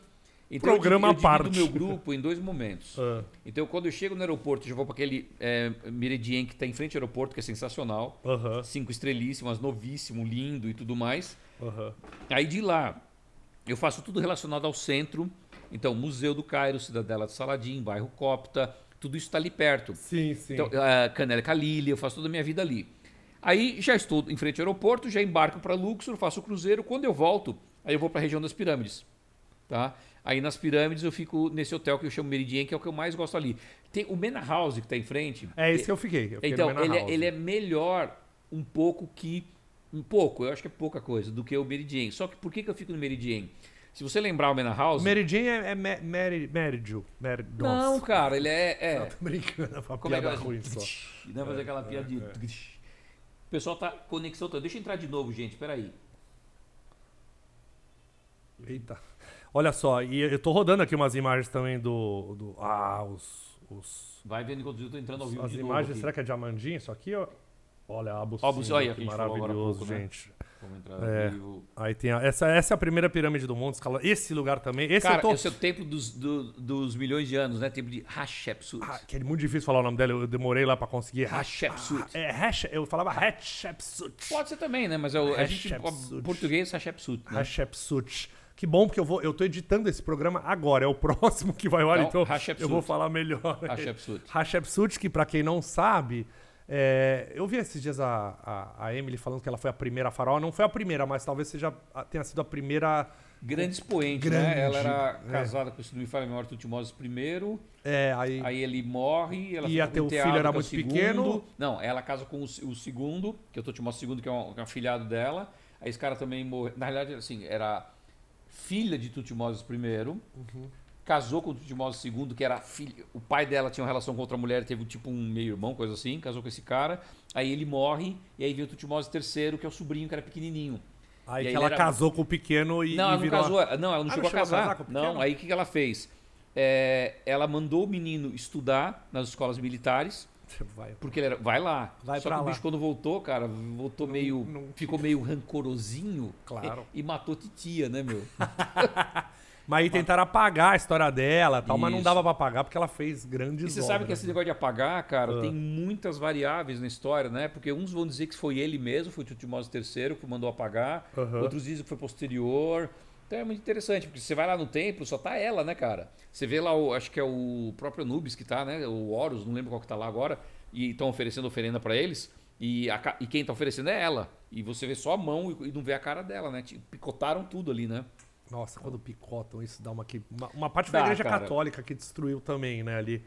Então, eu programa divido- à eu parte. divido o meu grupo em dois momentos. Ah, Então, quando eu chego no aeroporto, eu vou para aquele é, Meridien que está em frente ao aeroporto, que é sensacional. Aham, Cinco estrelíssimas, novíssimo, lindo e tudo mais. aham. Aí de lá, eu faço tudo relacionado ao centro. Então, Museu do Cairo, Cidadela de Saladim, bairro Copta, tudo isso está ali perto. Sim, sim. Então, uh, Canela Calília, eu faço toda a minha vida ali. Aí já estou em frente ao aeroporto, já embarco para Luxor, faço o cruzeiro. Quando eu volto, aí eu vou para a região das pirâmides. Tá? Aí nas pirâmides eu fico nesse hotel que eu chamo Meridien, que é o que eu mais gosto ali. Tem o Mena House que está em frente. é esse que eu fiquei. Eu fiquei Então, ele, é- ele é melhor um pouco que. Um pouco, eu acho que é pouca coisa, do que o Meridien. Só que por que, que eu fico no Meridien? Se você lembrar o Mena House. Meridian é, é Mer- Meri- Meridio. Mer- Não, Nossa. cara, ele é. é. Tô brincando, é uma Como é piada vai ruim só. Não fazer aquela piadinha. O pessoal tá conexão toda. Deixa eu entrar de novo, gente. Peraí. Eita. Olha só, e eu tô rodando aqui umas imagens também do. do ah, os. os Vai vendo enquanto eu tô entrando ao vivo as imagens, será que é diamandinho isso aqui? Ó? Olha a Ó, bucina, a bucina, olha, que que gente maravilhoso, pouco, né? Entrar É. vivo. Aí tem a- essa, essa é a primeira pirâmide do mundo, escala. Esse lugar também. Esse Cara, eu tô. esse é o templo dos, do- dos milhões de anos, né? Templo de Hatshepsut. Ah, que é muito difícil falar o nome dela, eu demorei lá pra conseguir. Hatshepsut. É, Hash, eu falava Hatshepsut. Pode ser também, né? Mas é o, a gente, o português é Hatshepsut. Né? Hatshepsut. Que bom, porque eu, vou, eu tô editando esse programa agora, é o próximo que vai ao ar, Então, então eu vou falar melhor. Hatshepsut. Hatshepsut, que pra quem não sabe, é, eu vi esses dias a, a, a Emily falando que ela foi a primeira faraó. Não foi a primeira, mas talvez seja, tenha sido a primeira. Grande expoente, Grande, né? Ela era é. casada com o a memória Tutmosis I, É, aí. aí ele morre, ela Ia ter o filho, era é muito pequeno. Não, ela casa com o, o segundo, que é o Tutmosis II, que é um, que é um afilhado dela. Aí esse cara também morreu. Na realidade, assim, era filha de Tutmosis I. Uhum. Casou com o Tutmosis II, que era filho. O pai dela tinha uma relação com outra mulher, teve tipo um meio-irmão, coisa assim, casou com esse cara. Aí ele morre, e aí veio o Tutmosis III, que é o sobrinho, que era pequenininho. Aí E que aí ela era- casou com o pequeno e, Não, ela não virou. casou. Não, ela não Ah, chegou a casar. pequeno? não, aí o que que ela fez? É, ela mandou o menino estudar nas escolas militares, Vai. porque ele era, vai lá. Vai Só que o lá. bicho quando voltou, cara, voltou meio, não- ficou meio rancorosinho. Claro. E, e matou titia, né, meu? Mas aí tentaram apagar a história dela tal, mas não Isso. dava pra apagar porque ela fez grandes E você sabe que esse negócio de apagar, cara, Ah. tem muitas variáveis na história, né? Porque uns vão dizer que foi ele mesmo, foi o Tutmosis III que mandou apagar. Aham. Outros dizem que foi posterior. Então é muito interessante, porque você vai lá no templo, só tá ela, né, cara? Você vê lá, o, acho que é o próprio Anubis que tá, né? O Horus, não lembro qual que tá lá agora. E estão oferecendo oferenda para eles. E, a ca- e quem tá oferecendo é ela. E você vê só a mão e, e não vê a cara dela, né? Tipo, Picotaram tudo ali, né? Nossa, quando picotam isso dá uma que uma, uma parte da igreja cara. católica que destruiu também, né, ali.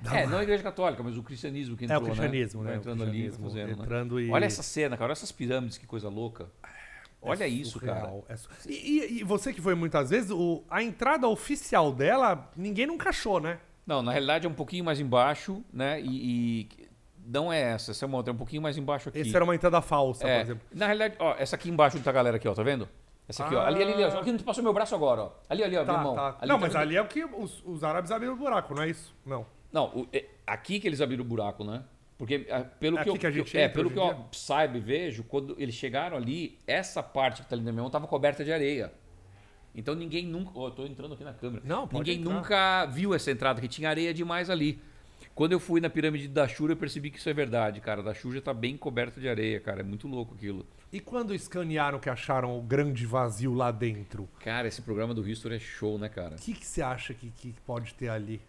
Dá é, uma- não a igreja católica, mas o cristianismo que É entrou, o cristianismo, né? né? Entrando ali, cristianismo fazendo, né? entrando e Olha essa cena, cara. Olha essas pirâmides, que coisa louca. Olha É isso, cara. surreal, é su- e, e- e você que foi muitas vezes, o- a entrada oficial dela, ninguém nunca achou, né? Não, na realidade é um pouquinho mais embaixo, né? E, e não é essa, essa é uma outra, é um pouquinho mais embaixo aqui. Essa era uma entrada falsa, É, por exemplo. Na realidade, ó, essa aqui embaixo onde tá a galera aqui, ó, tá vendo? Essa aqui, ó. Ali, ali, ali, ó. Que não passou meu braço agora, ó. Ali, ali, ó, Tá, minha mão. tá. Ali não, tá mas ali é o que os, os árabes abriram o buraco, não é isso? Não. Não, o- é aqui que eles abriram o buraco, né? Porque ah, pelo É que eu, aqui que a gente é, entra pelo que eu saiba e vejo, quando eles chegaram ali, essa parte que tá ali na minha mão tava coberta de areia. Então ninguém nunca, ó, eu tô entrando aqui na câmera. Não, pode ninguém entrar. nunca viu essa entrada que tinha areia demais ali. Quando eu fui na pirâmide da Shura, eu percebi que isso é verdade, cara. Da Shura tá bem coberta de areia, cara. É muito louco aquilo. E quando escanearam que acharam o grande vazio lá dentro, Cara, esse programa do History é show, né, cara? o que, que você acha que, que pode ter ali?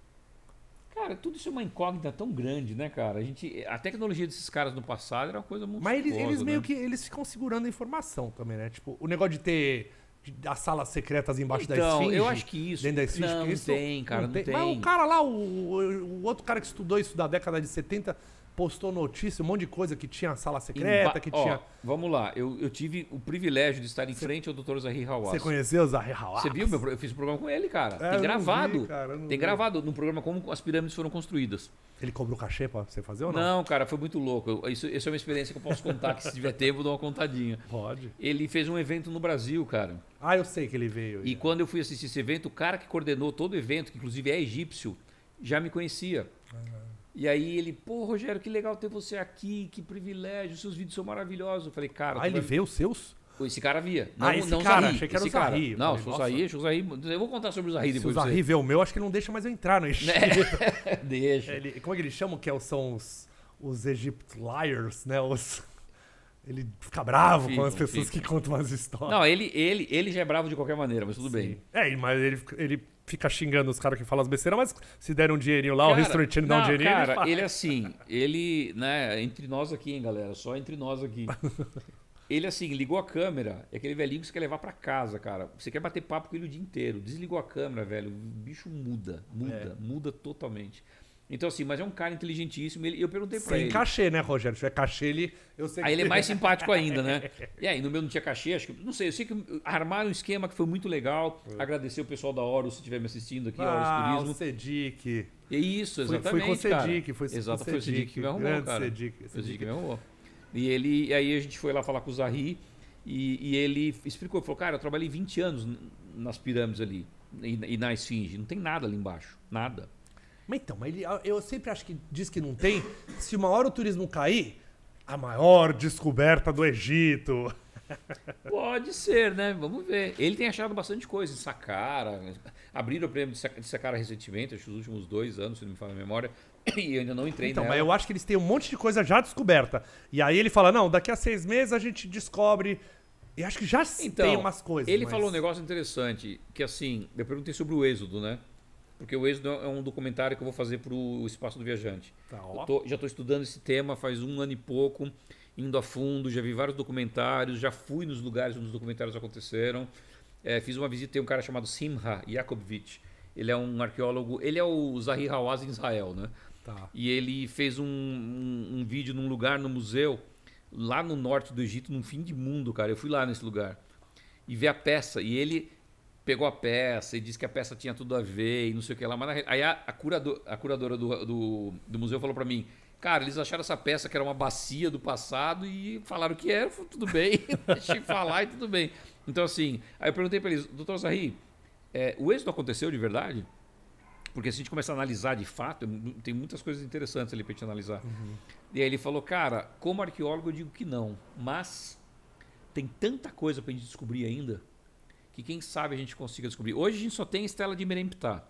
Cara, tudo isso é uma incógnita tão grande, né, cara? A gente, a tecnologia desses caras no passado era uma coisa muito Mas eles, eles meio que eles ficam segurando a informação também, né? Tipo, o negócio de ter as salas secretas embaixo da Então, esfinge? eu acho que isso- Dentro da esfinge, não, não isso tem, cara, não Mas tem. o cara lá, o, o outro cara que estudou isso da década de 70, postou notícia, um monte de coisa que tinha sala secreta, que Ó, tinha... Vamos lá, eu, eu tive o privilégio de estar em frente ao Dr. Zahir Hawass. Você conheceu o Zahir Hawass? Você viu? Meu, eu fiz um programa com ele, cara. É, Tem gravado. vi, cara, Tem vi. gravado no programa como as pirâmides foram construídas. Ele cobrou cachê pra você fazer ou não? Não, cara, foi muito louco. Eu- Isso, isso é uma experiência que eu posso contar, que se tiver tempo eu dou uma contadinha. Pode. Ele fez um evento no Brasil, cara. Ah, eu sei que ele veio. E quando eu fui assistir esse evento, o cara que coordenou todo o evento, que inclusive é egípcio, já me conhecia. E aí ele, pô, Rogério, que legal ter você aqui, que privilégio, seus vídeos são maravilhosos. Eu falei, cara, Ah, ele vai- vê os seus? esse cara via. Não, Ah, esse não cara, Zahir, achei que era o esse cara. Zahir. Não, Falei, o. Zahir, o Zahir. Eu vou contar sobre o Zahir Se o depois. Zahir vê o meu, acho que não deixa mais eu entrar no. Egito. Deixa. Ele- como é que eles chamam? Que é o- são os, os Egypt Liars, né? Os, ele fica bravo com Ficam, as pessoas ficam. que contam as histórias. Não, ele, ele, ele já é bravo de qualquer maneira, mas tudo bem. É, mas ele, ele fica xingando os caras que falam as besteiras, mas se der um dinheirinho lá, o Cara, History Channel dá um dinheirinho, cara, ele ele assim, ele, né, entre nós aqui, hein, galera, só entre nós aqui. Ele assim, ligou a câmera, é aquele velhinho que você quer levar pra casa, cara. Você quer bater papo com ele o dia inteiro. Desligou a câmera, velho, o bicho muda, muda, É. muda totalmente. Então assim, mas é um cara inteligentíssimo, ele- eu perguntei pra Sem ele. cachê, né, Rogério? Se tiver cachê, ele... Eu sei Aí que ele é mais simpático ainda, né? E aí, no meu não tinha cachê, acho que. Não sei, eu sei que armaram um esquema que foi muito legal. Agradecer o pessoal da Horus se estiver me assistindo aqui, Horus Ah, o Turismo. Cedic. É isso, Foi- foi exatamente. com o Cedic, foi o Exato, foi o Cedic que me arrumou, grande cara. Cedic, Foi o Cedic. Que me arrumou. E ele, e aí a gente foi lá falar com o Zahri e, e ele explicou, falou, cara, eu trabalhei 20 anos nas pirâmides ali e, e na esfinge, não tem nada ali embaixo, nada. Mas então, mas ele, eu sempre acho que diz que não tem. Se uma hora o turismo cair, a maior descoberta do Egito. Pode ser, né? Vamos ver. Ele tem achado bastante coisa em Saqqara. Abriram o prêmio de Sa- de Saqqara recentemente, acho que nos últimos dois anos, se não me falha a memória. E eu ainda não entrei Então, nela. mas eu acho que eles têm um monte de coisa já descoberta. E aí ele fala: não, daqui a seis meses a gente descobre. E acho que já Então, tem umas coisas. Ele mas- falou um negócio interessante, que assim, eu perguntei sobre o Êxodo, né? Porque o Êxodo é um documentário que eu vou fazer para o Espaço do Viajante. Tá, tô- já estou estudando esse tema faz um ano e pouco, indo a fundo, já vi vários documentários, já fui nos lugares onde os documentários aconteceram. É, fiz uma visita, tem um cara chamado Simha Yakovovich. Ele é um arqueólogo, ele é o Zahir Hawass em Israel, né? Tá. E ele fez um, um, um vídeo num lugar no museu, lá no norte do Egito, num fim de mundo, cara. Eu fui lá nesse lugar e ver a peça. E ele pegou a peça e disse que a peça tinha tudo a ver e não sei o que lá. Mas na aí a, a, curador- a curadora do, do, do museu falou pra mim. Cara, eles acharam essa peça que era uma bacia do passado e falaram que era, falei, tudo bem, deixei falar e tudo bem. Então, assim, aí eu perguntei pra eles, doutor Zahri, é, o êxodo aconteceu de verdade? Porque se a gente começar a analisar de fato, tem muitas coisas interessantes ali pra gente analisar. E aí ele falou, cara, como arqueólogo eu digo que não, mas tem tanta coisa pra gente descobrir ainda que quem sabe a gente consiga descobrir. Hoje a gente só tem Estela de Meremptah.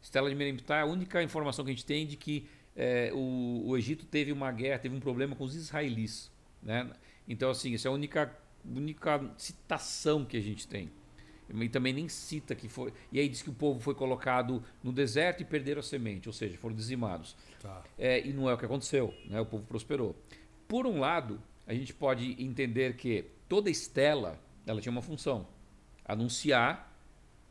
Estela de Meremptah é a única informação que a gente tem de que é, o, o Egito teve uma guerra, teve um problema com os israelis. Né? Então, assim, essa é a única, única citação que a gente tem. E também nem cita que foi. E aí diz que o povo foi colocado no deserto e perderam a semente, ou seja, foram dizimados. Tá. É, e não é o que aconteceu, né? o povo prosperou. Por um lado, a gente pode entender que toda estela ela tinha uma função: anunciar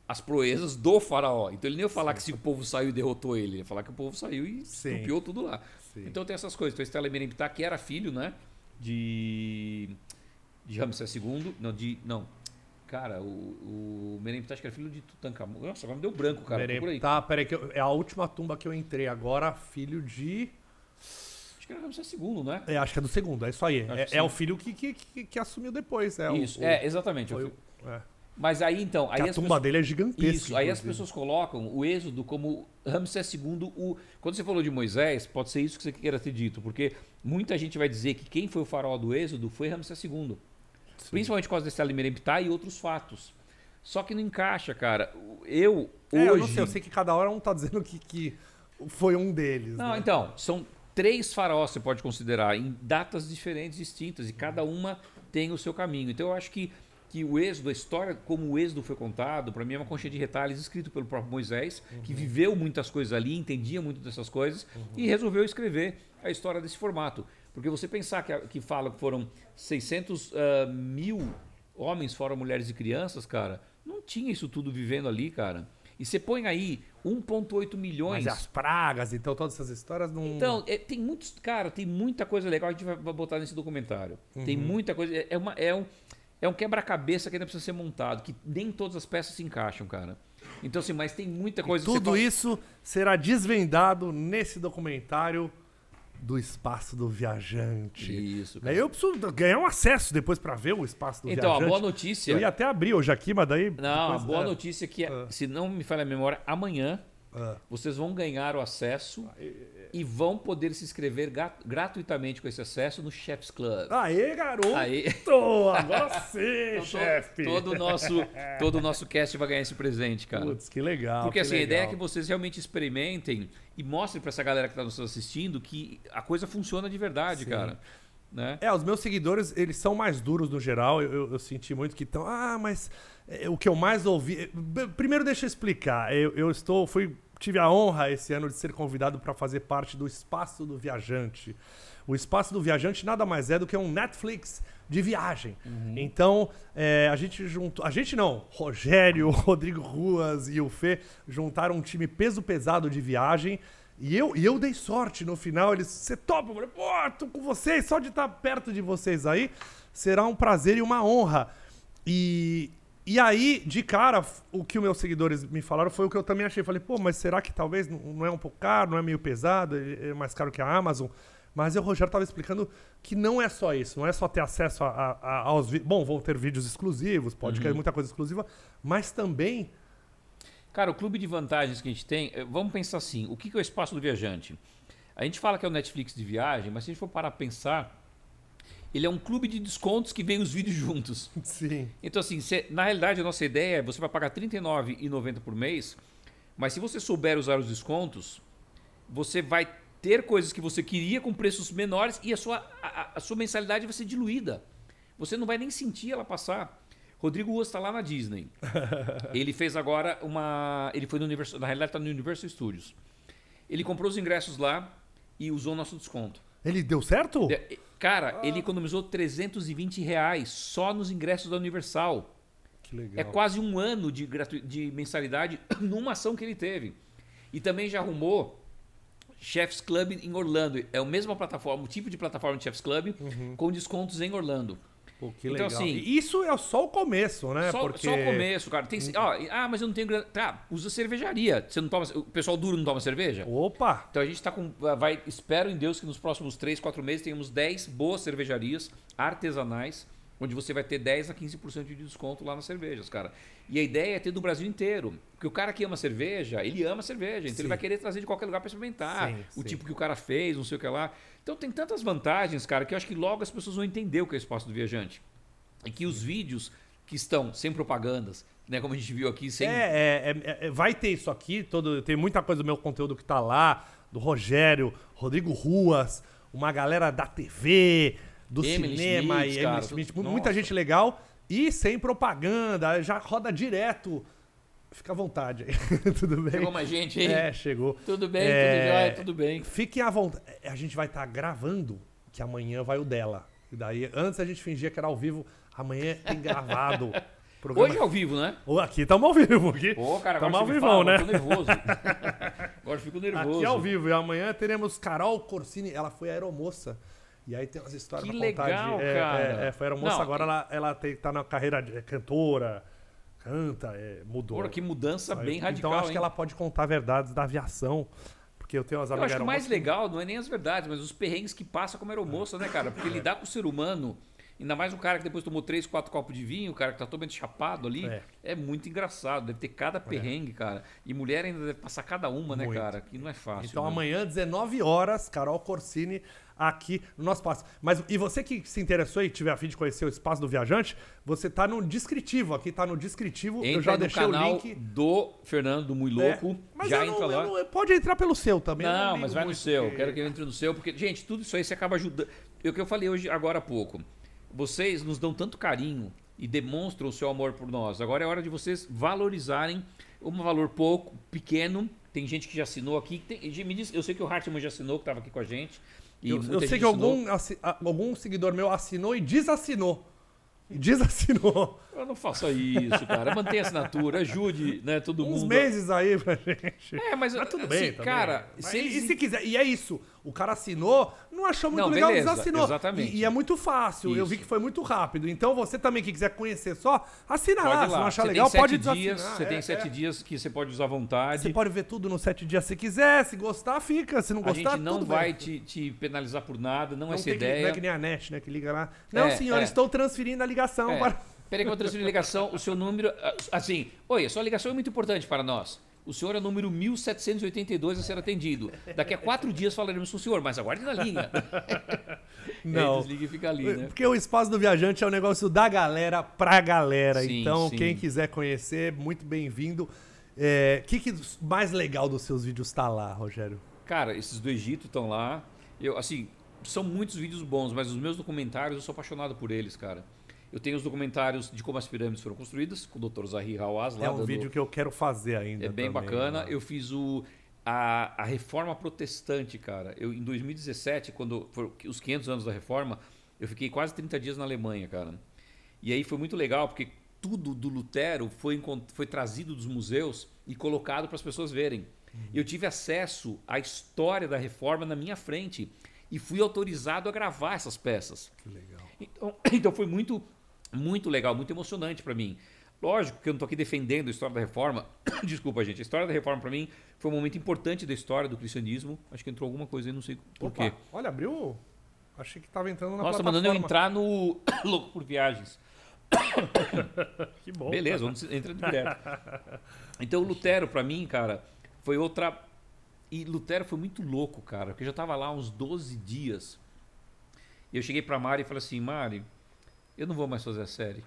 as proezas do faraó. Então ele nem ia falar que se o povo saiu e derrotou ele, ele ia falar que o povo saiu e Sim. estupiou tudo lá. Sim. Então tem essas coisas. Então Estela Meremptah, que era filho, né, de de Ramsés II, não de não. Cara, o, o Meremptah acho que era filho de Tutankhamon. Nossa, agora me deu branco, cara. Tá, peraí, que eu- é a última tumba que eu entrei agora, filho de. Acho que era Ramsés II, né? É, acho que é do segundo, é isso aí. Acho É, é sim. o filho que, que, que, que assumiu depois, é. Isso, o- é, exatamente. foi o- é. Mas aí então, aí a tumba pessoas- dele é gigantesca. Isso, aí as inclusive. pessoas colocam o Êxodo como Ramsés II. O... Quando você falou de Moisés, pode ser isso que você queira ter dito, porque muita gente vai dizer que quem foi o faraó do Êxodo foi Ramsés II. Principalmente por causa desse Alimeremptah e outros fatos. Só que não encaixa, cara. Eu, É, hoje... eu não sei, eu sei que cada hora um tá dizendo que, que foi um deles. Não, né? então, são três faraós você pode considerar em datas diferentes, distintas, e cada uma tem o seu caminho. Então eu acho que, que o êxodo, a história como o êxodo foi contado, para mim é uma conchinha de retalhos escrito pelo próprio Moisés, que viveu muitas coisas ali, entendia muito dessas coisas, e resolveu escrever a história desse formato. Porque você pensar que, que fala que foram 600 ah, mil homens fora mulheres e crianças, cara, não tinha isso tudo vivendo ali, cara. E você põe aí 1,8 milhões. Mas as pragas, então, todas essas histórias não. Então, é, tem muitos. Cara, tem muita coisa legal que a gente vai, botar nesse documentário. Tem Uhum. muita coisa. É, é uma, é um, é um quebra-cabeça que ainda precisa ser montado, que nem todas as peças se encaixam, cara. Então, assim, mas tem muita coisa que você Tudo isso será desvendado nesse documentário do Espaço do Viajante. Isso, cara. Eu preciso ganhar um acesso depois pra ver o Espaço do Então, Viajante. a boa notícia. Eu ia até abrir hoje aqui, mas daí. Não, a boa é. notícia é que, Ah. se não me falha a memória, amanhã Ah. vocês vão ganhar o acesso e vão poder se inscrever gra- gratuitamente com esse acesso no Chef's Club. Aê, garoto! Aí. Agora sim, Então, chefe! Todo o nosso, todo o nosso cast vai ganhar esse presente, cara. Putz, que legal. Porque que assim, a ideia é que legal. vocês realmente experimentem e mostrem pra essa galera que tá nos assistindo que a coisa funciona de verdade, cara. Né? É, os meus seguidores, eles são mais duros no geral. Eu, eu- eu senti muito que estão. Ah, mas é, o que eu mais ouvi. B- Primeiro, deixa eu explicar. Eu, eu estou. Fui, tive a honra esse ano de ser convidado para fazer parte do Espaço do Viajante. O Espaço do Viajante nada mais é do que um Netflix de viagem. Então, é, a gente juntou. A gente não, Rogério, Rodrigo Ruas e o Fê juntaram um time peso pesado de viagem. E eu, e eu dei sorte no final. Eles, você topa? Eu falei, pô, tô com vocês, só de estar perto de vocês aí será um prazer e uma honra. E, e aí, de cara, o que os meus seguidores me falaram foi o que eu também achei. Falei, pô, mas será que talvez não é um pouco caro, não é meio pesado, é é mais caro que a Amazon? Mas o Rogério estava explicando que não é só isso, não é só ter acesso a, a- a- aos vídeos. Bom, vão ter vídeos exclusivos, pode ter muita coisa exclusiva, mas também Cara, o clube de vantagens que a gente tem, eh, vamos pensar assim, o que que é o espaço do viajante? A gente fala que é o Netflix de viagem, mas se a gente for parar a pensar, ele é um clube de descontos que vem os vídeos juntos. Sim. Então, assim, cê- na realidade, a nossa ideia é você vai pagar R$ 39,90 por mês, mas se você souber usar os descontos, você vai ter coisas que você queria com preços menores e a sua, a, a sua mensalidade vai ser diluída. Você não vai nem sentir ela passar. Rodrigo Ruas está lá na Disney. ele fez agora uma. Ele foi no Universal. Na realidade, está no Universal Studios. Ele comprou os ingressos lá e usou nosso desconto. Ele deu certo? Cara, ele economizou 320 reais só nos ingressos da Universal. Que legal. É quase um ano de, gratu... de mensalidade numa ação que ele teve. E também já arrumou Chef's Club em Orlando. É a mesma plataforma, o tipo de plataforma de Chef's Club, com descontos em Orlando. Pô, que Então, legal. assim, E isso é só o começo, né? Só, Porque... só o começo, cara. Tem, ó, ah, mas eu não tenho grana. Tá, usa cervejaria. Você não toma, o pessoal duro não toma cerveja? Opa! Então a gente tá com. Vai, espero em Deus que nos próximos 3, 4 meses tenhamos 10 boas cervejarias artesanais, onde você vai ter 10 a 15% de desconto lá nas cervejas, cara. E a ideia é ter do Brasil inteiro. Porque o cara que ama cerveja, ele ama cerveja. Então Sim. ele vai querer trazer de qualquer lugar para experimentar. Sim, o sim. tipo que o cara fez, não sei o que lá. Então tem tantas vantagens, cara, que eu acho que logo as pessoas vão entender o que é o espaço do viajante. E que os vídeos que estão sem propagandas, né, como a gente viu aqui, sem É, é, é, é, vai ter isso aqui, todo, tem muita coisa do meu conteúdo que tá lá, do Rogério, Rodrigo Ruas, uma galera da TV, do Emily cinema Schmitz, e cara, tudo- muita gente legal e sem propaganda, já roda direto. Fica à vontade aí, tudo bem? Chegou mais gente aí? É, chegou. Tudo bem, É, tudo jóia, tudo bem. Fiquem à vontade. A gente vai estar gravando, que amanhã vai o dela. E daí, antes a gente fingia que era ao vivo, amanhã tem gravado. Programa- Hoje é ao vivo, né? Aqui estamos ao vivo. Aqui Pô, cara, agora ao vivão, fala, né? eu nervoso. agora eu fico nervoso. Aqui ao vivo. E amanhã teremos Carol Corsini. Ela foi aeromoça. E aí tem umas histórias Que pra contar legal, de. é, cara. É, é, foi aeromoça, Não, agora ela, ela tem- tá na carreira de é, cantora, canta, é, mudou. Porra, que mudança Aí, bem radical, Então acho hein? que ela pode contar verdades da aviação. Porque eu tenho Eu amigas acho que o mais legal não é nem as verdades, mas os perrengues que passa como aeromoça, né, cara? Porque lidar com o ser humano, ainda mais um cara que depois tomou três, quatro copos de vinho, o cara que tá totalmente chapado ali, É. é, muito engraçado. Deve ter cada perrengue, cara. E mulher ainda deve passar cada uma, né, Muito. cara? Que não é fácil. Então né? amanhã, 19 horas, Carol Corsini aqui no nosso espaço. Mas e você que se interessou e tiver a fim de conhecer o espaço do viajante, você tá no descritivo, aqui tá no descritivo, Entra eu já deixei o link. do Fernando do Mui Louco. É, mas já eu não- entra lá. não- pode entrar pelo seu também. Não, ligo mas vai no muito, seu. porque- Quero que eu entre no seu, porque, gente, tudo isso aí você acaba ajudando. É o que eu falei hoje, agora há pouco. Vocês nos dão tanto carinho e demonstram o seu amor por nós. Agora é hora de vocês valorizarem um valor pouco, pequeno. Tem gente que já assinou aqui. Tem, me diz, eu sei que o Hartman já assinou, que estava aqui com a gente. Eu, eu sei que algum, assi- algum seguidor meu assinou e desassinou Desassinou. Eu não faça isso, cara. Mantenha a assinatura, ajude, né, todo Uns mundo. meses aí pra gente. É, mas, Mas tudo assim, bem, cara, se e, eles- e se quiser, e é isso. O cara assinou, não achou muito Não, legal, beleza, desassinou. exatamente. E, e é muito fácil. Eu Isso. vi que foi muito rápido. Então você também que quiser conhecer só, assina lá. Se não achar Você legal, pode sete desassinar. dias, Você É, tem sete é. dias que você pode usar à vontade. Você pode ver tudo nos sete dias se quiser. Se gostar, fica. Se não A gostar, gente não vai te, te penalizar por nada, não, Não é essa tem que, não ideia. é que nem a NET, né? Que liga lá. Não, É, senhor, é. estou transferindo a ligação É. para. Peraí que eu vou transferir ligação. O seu número. Assim, oi, a sua ligação é muito importante para nós. O senhor é o número 1782 a ser atendido. Daqui a quatro dias falaremos com o senhor, mas aguarde na linha. Não. Aí desliga e fica ali, né? Porque o espaço do viajante é um negócio da galera pra galera. Sim, então, sim. quem quiser conhecer, muito bem-vindo. O que, que mais legal dos seus vídeos tá lá, Rogério? Cara, esses do Egito estão lá. Eu, assim, são muitos vídeos bons, mas os meus documentários eu sou apaixonado por eles, cara. Eu tenho os documentários de como as pirâmides foram construídas, com o Dr. Zahir Hawaz lá. é um dando- vídeo que eu quero fazer ainda. É bem também, bacana. né? Eu fiz o a, a reforma protestante, cara. Eu em 2017, quando foram os 500 anos da reforma, eu fiquei quase 30 dias na Alemanha, cara. E aí foi muito legal porque tudo do Lutero foi foi trazido dos museus e colocado para as pessoas verem. Eu tive acesso à história da reforma na minha frente e fui autorizado a gravar essas peças. Que legal. Então, então foi muito, muito legal, muito emocionante para mim. Lógico que eu não tô aqui defendendo a história da reforma. Desculpa, gente. A história da reforma para mim foi um momento importante da história do cristianismo. Acho que entrou alguma coisa aí, não sei por Opa, quê. olha, abriu. Achei que tava entrando na Nossa, plataforma. mandando eu entrar no Louco por Viagens. Que bom. Beleza, vamos entrar direto. Então, Lutero, para mim, cara, foi outra. E Lutero foi muito louco, cara, porque eu já tava lá uns 12 dias. E eu cheguei pra Mari e falei assim: Mari, eu não vou mais fazer a série.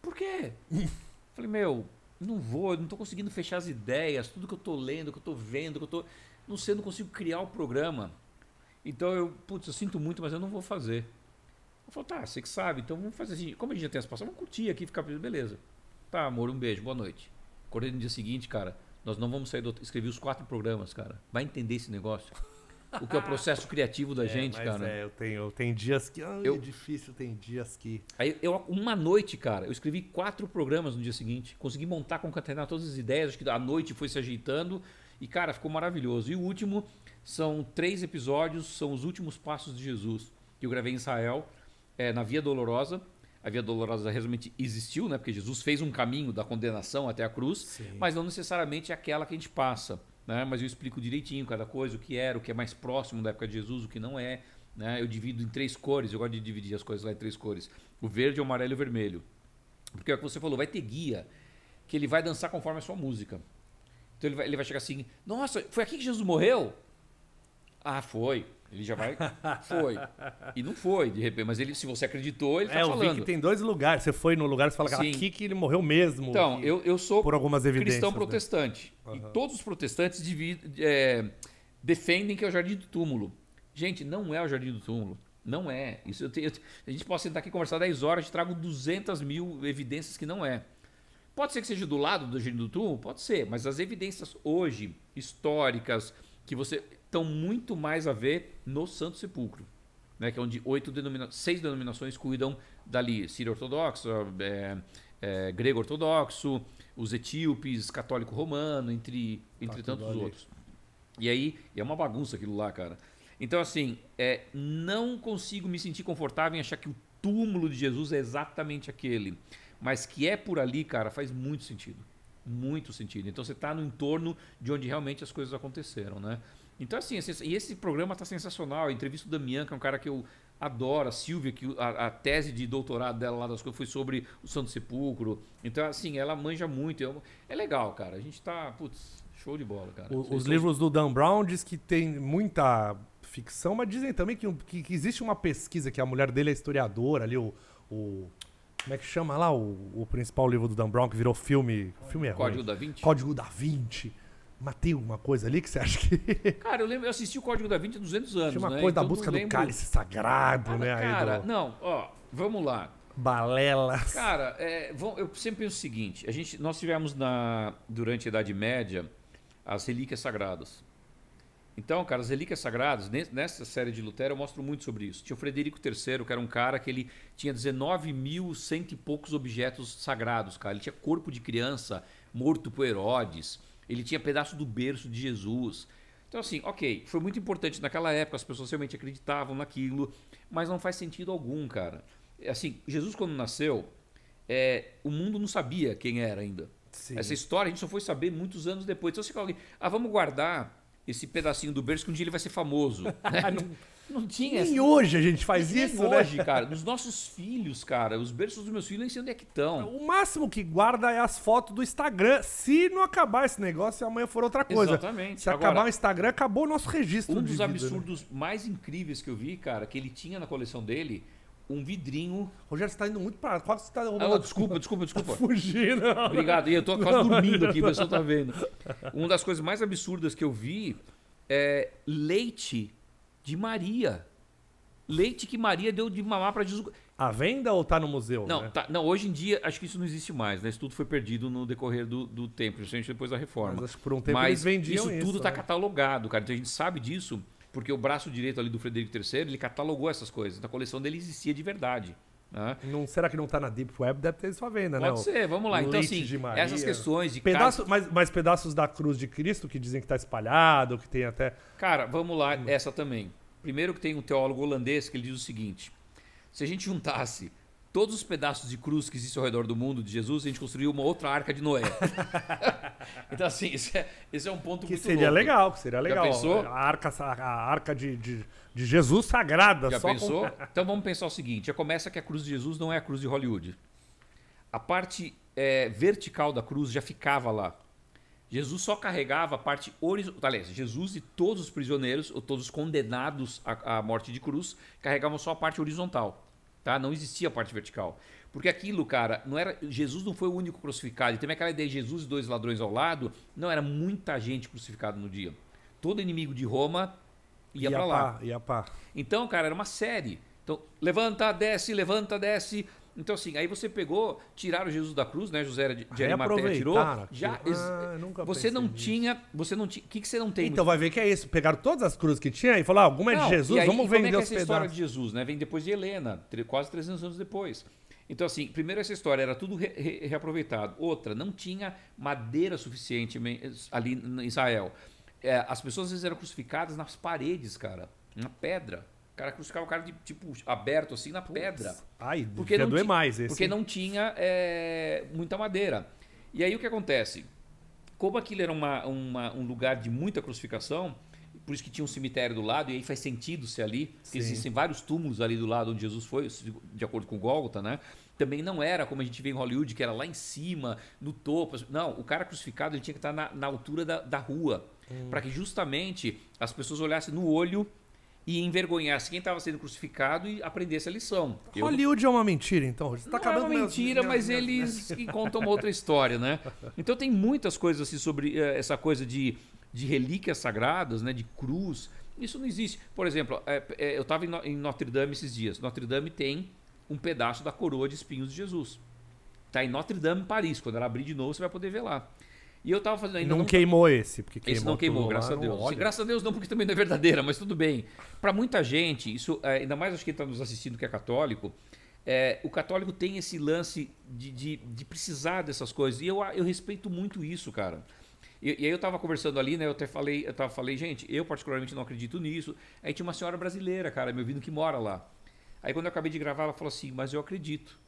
Por quê? falei, meu, não vou, não tô conseguindo fechar as ideias, tudo que eu tô lendo, que eu tô vendo, que eu tô. Não sei, eu não consigo criar o programa. Então eu, putz, eu sinto muito, mas eu não vou fazer. Eu falei, tá, você que sabe, então vamos fazer assim. Como a gente já tem as passagens, vamos curtir aqui, ficar beleza. Tá, amor, um beijo, boa noite. Acordei no dia seguinte, cara, nós não vamos sair do. Escrevi os quatro programas, cara. Vai entender esse negócio. O que é o processo criativo da gente, mas cara. É, eu tenho, tem dias que. Ai, Eu- é difícil, tem dias que. Aí eu, uma noite, cara, eu escrevi quatro programas no dia seguinte. Consegui montar, concatenar todas as ideias. Acho que a noite foi se ajeitando. E, cara, ficou maravilhoso. E o último são três episódios, são os últimos passos de Jesus. Que eu gravei em Israel, é, na Via Dolorosa. A Via Dolorosa realmente existiu, né? Porque Jesus fez um caminho da condenação até a cruz, Sim. mas não necessariamente é aquela que a gente passa. Né? Mas eu explico direitinho cada coisa, o que era, o que é mais próximo da época de Jesus, o que não é. Né? Eu divido em três cores, eu gosto de dividir as coisas lá em três cores: o verde, o amarelo e o vermelho. Porque é o que você falou, vai ter guia que ele vai dançar conforme a sua música. Então ele vai, ele vai chegar assim: Nossa, foi aqui que Jesus morreu? Ah, foi. Ele já vai. Foi. E não foi, de repente. Mas ele, se você acreditou, ele é, tá eu falando. vi que tem dois lugares. Você foi no lugar e você fala Sim. aqui que ele morreu mesmo. Então, eu, eu sou por algumas evidências. cristão né? protestante. E todos os protestantes divi- é, defendem que é o jardim do túmulo. Gente, não é o jardim do túmulo. Não é. Isso eu tenho, eu- a gente pode sentar aqui e conversar 10 horas, eu trago 200 mil evidências que não é. Pode ser que seja do lado do jardim do túmulo? Pode ser. Mas as evidências hoje, históricas, que você estão muito mais a ver no Santo Sepulcro. Né, que é onde oito denomina seis denominações cuidam dali. Sírio Ortodoxo, é, é, grego ortodoxo, os etíopes, católico romano, entre, entre Tá tantos ali. outros. E aí, é uma bagunça aquilo lá, cara. Então, assim, é, não consigo me sentir confortável em achar que o túmulo de Jesus é exatamente aquele. Mas que é por ali, cara, faz muito sentido. Muito sentido. Então, você está no entorno de onde realmente as coisas aconteceram, né? Então, assim, é e esse programa tá sensacional. A entrevista do Damian, que é um cara que eu adoro, a Silvia, que a, a tese de doutorado dela lá das coisas foi sobre o Santo Sepulcro. Então, assim, ela manja muito. É, é legal, cara. A gente tá, putz, show de bola, cara. O- os livros do Dan Brown diz que tem muita ficção, mas dizem também que, que- que existe uma pesquisa que a mulher dele é historiadora ali, o. o- como é que chama lá o, o principal livro do Dan Brown que virou filme? O filme é ruim. Código da Vinci? Código da Vinci. Mas tem alguma coisa ali que você acha que. Cara, eu lembro, eu assisti o Código da Vinci há 200 anos, Tinha uma né? coisa da Então busca não do lembro- cálice sagrado, Ah, né? Cara, do- não, ó, vamos lá. Balelas. Cara, é, vão- eu sempre penso o seguinte: a gente, nós tivemos na, durante a Idade Média as relíquias sagradas. Então, cara, as relíquias sagradas, ne- nessa série de Lutero eu mostro muito sobre isso. Tinha o Frederico III, que era um cara que ele tinha 19 mil cento e poucos objetos sagrados, cara. Ele tinha corpo de criança morto por Herodes, ele tinha pedaço do berço de Jesus. Então, assim, ok, foi muito importante naquela época, as pessoas realmente acreditavam naquilo, mas não faz sentido algum, cara. Assim, Jesus quando nasceu, é, o mundo não sabia quem era ainda. Sim. Essa história a gente só foi saber muitos anos depois. Então você fala, ah, vamos guardar esse pedacinho do berço que um dia ele vai ser famoso. né? Não, não tinha Nem essa. hoje a gente faz nem isso, hoje, né? cara. Nos nossos filhos, cara, os berços dos meus filhos nem sei onde é que estão. O máximo que guarda é as fotos do Instagram. Se não acabar esse negócio e amanhã for outra coisa. Exatamente. Se Agora- acabar o Instagram, acabou o nosso registro Um dos vida, né? absurdos mais incríveis que eu vi, cara, que ele tinha na coleção dele, um vidrinho. Rogério, você tá indo muito pra... Quase você tá Ah, a- desculpa, desculpa, desculpa. Fugindo. Obrigado. E eu tô quase dormindo aqui, o pessoal tá vendo. Uma das coisas mais absurdas que eu vi é leite de Maria. Leite que Maria deu de mamar para Jesus. A venda ou tá no museu? Não, né? tá- não, hoje em dia acho que isso não existe mais, né? Isso tudo foi perdido no decorrer do, do tempo, principalmente depois da reforma. Mas por um tempo Mas isso isso, tudo está né? catalogado, cara. Então a gente sabe disso porque o braço direito ali do Frederico III, ele catalogou essas coisas. Então a coleção dele existia de verdade. Né? Não, será que não tá na Deep Web? Deve ter sua venda, né? Pode ser, vamos lá. Então, assim, Maria. essas questões de Pedaço, mas, mas pedaços da cruz de Cristo que dizem que tá espalhado, que tem até. Cara, vamos lá, Hum. essa também. Primeiro que tem um teólogo holandês que ele diz o seguinte: se a gente juntasse todos os pedaços de cruz que existem ao redor do mundo de Jesus, a gente construiria uma outra arca de Noé. então, assim, esse é, esse é um ponto Que muito seria louco. legal, que seria legal. pensou? A arca, a arca de, de, de Jesus sagrada. Já só com- pensou? Então vamos pensar o seguinte: já começa que a cruz de Jesus não é a cruz de Hollywood. A parte é, vertical da cruz já ficava lá. Jesus só carregava a parte horizontal. Aliás, Jesus e todos os prisioneiros, ou todos os condenados à, à morte de cruz, carregavam só a parte horizontal. Tá? Não existia a parte vertical. Porque aquilo, cara, não era. Jesus não foi o único crucificado. E também aquela ideia de Jesus e dois ladrões ao lado. Não, era muita gente crucificada no dia. Todo inimigo de Roma ia, ia pra lá. pá, ia pá. Então, cara, era uma série. Então, levanta, desce, levanta, desce. Então, assim, aí você pegou, tiraram Jesus da cruz, né? José de, Arimateia tirou. Já, ex- Ah, você não nisso. tinha, você não tinha, o que, que você não tem? Então vai ver que é isso. Pegaram todas as cruzes que tinha e falaram: ah, alguma é de Jesus, aí, vamos é vender que é os essa história pedaços. de Jesus, né? Vem depois de Helena, quase 300 anos depois. Então, assim, primeiro essa história era tudo re- re- reaproveitado. Outra, não tinha madeira suficiente me- ali em Israel. É, as pessoas às vezes eram crucificadas nas paredes, cara, na pedra. O cara crucificava o cara de tipo aberto assim na pedra. Ai, Porque não, doer mais esse. porque não tinha é, muita madeira. E aí o que acontece? Como aquilo era uma- uma- um lugar de muita crucificação, por isso que tinha um cemitério do lado, e aí faz sentido ser ali, existem vários túmulos ali do lado onde Jesus foi, de acordo com Gólgota, né? Também não era como a gente vê em Hollywood, que era lá em cima, no topo. Não, o cara crucificado ele tinha que estar na, na altura da, da rua, Hum. para que justamente as pessoas olhassem no olho e envergonhassem quem estava sendo crucificado e aprendessem a lição. Eu- Hollywood é uma mentira, então. Você tá não é acabando uma minhas- mentira, minhas- mas minhas- eles contam uma outra história, né? Então tem muitas coisas assim sobre eh, essa coisa de, de relíquias sagradas, né? De cruz. Isso não existe. Por exemplo, eh, eh, eu estava em, No- em Notre Dame esses dias. Notre Dame tem um pedaço da coroa de espinhos de Jesus. Tá em Notre Dame, Paris. Quando ela abrir de novo, você vai poder ver lá. E eu estava fazendo ainda Não, queimou esse, porque queimou esse não queimou, tudo lá, graças a Deus. olha. Graças a Deus não, porque também não é verdadeira, mas tudo bem. Para muita gente, isso, é, ainda mais acho que está nos assistindo que é católico, é, o católico tem esse lance de, de, de precisar dessas coisas. E eu, eu respeito muito isso, cara. E, e aí eu estava conversando ali, né? Eu até falei, eu tava, falei, gente, eu particularmente não acredito nisso. Aí tinha uma senhora brasileira, cara, me ouvindo que mora lá. Aí quando eu acabei de gravar, ela falou assim, mas eu acredito.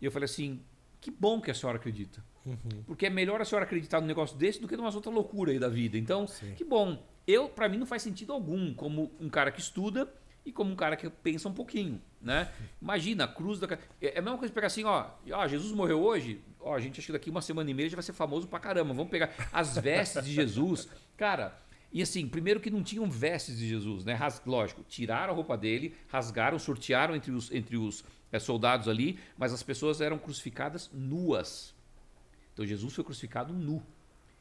E eu falei assim, que bom que a senhora acredita. Porque é melhor a senhora acreditar num negócio desse do que numa outra loucura aí da vida. Então, que bom. Eu, para mim, não faz sentido algum como um cara que estuda e como um cara que pensa um pouquinho, né? Imagina, a cruz da... ca- É a mesma coisa de pegar assim, ó, ó, Jesus morreu hoje, ó, a gente acha que daqui uma semana e meia já vai ser famoso pra caramba. Vamos pegar as vestes de Jesus. Cara, e assim, primeiro que não tinham vestes de Jesus, né? Ras- Lógico, tiraram a roupa dele, rasgaram, sortearam entre os, entre os eh, soldados ali, mas as pessoas eram crucificadas nuas. Então Jesus foi crucificado nu.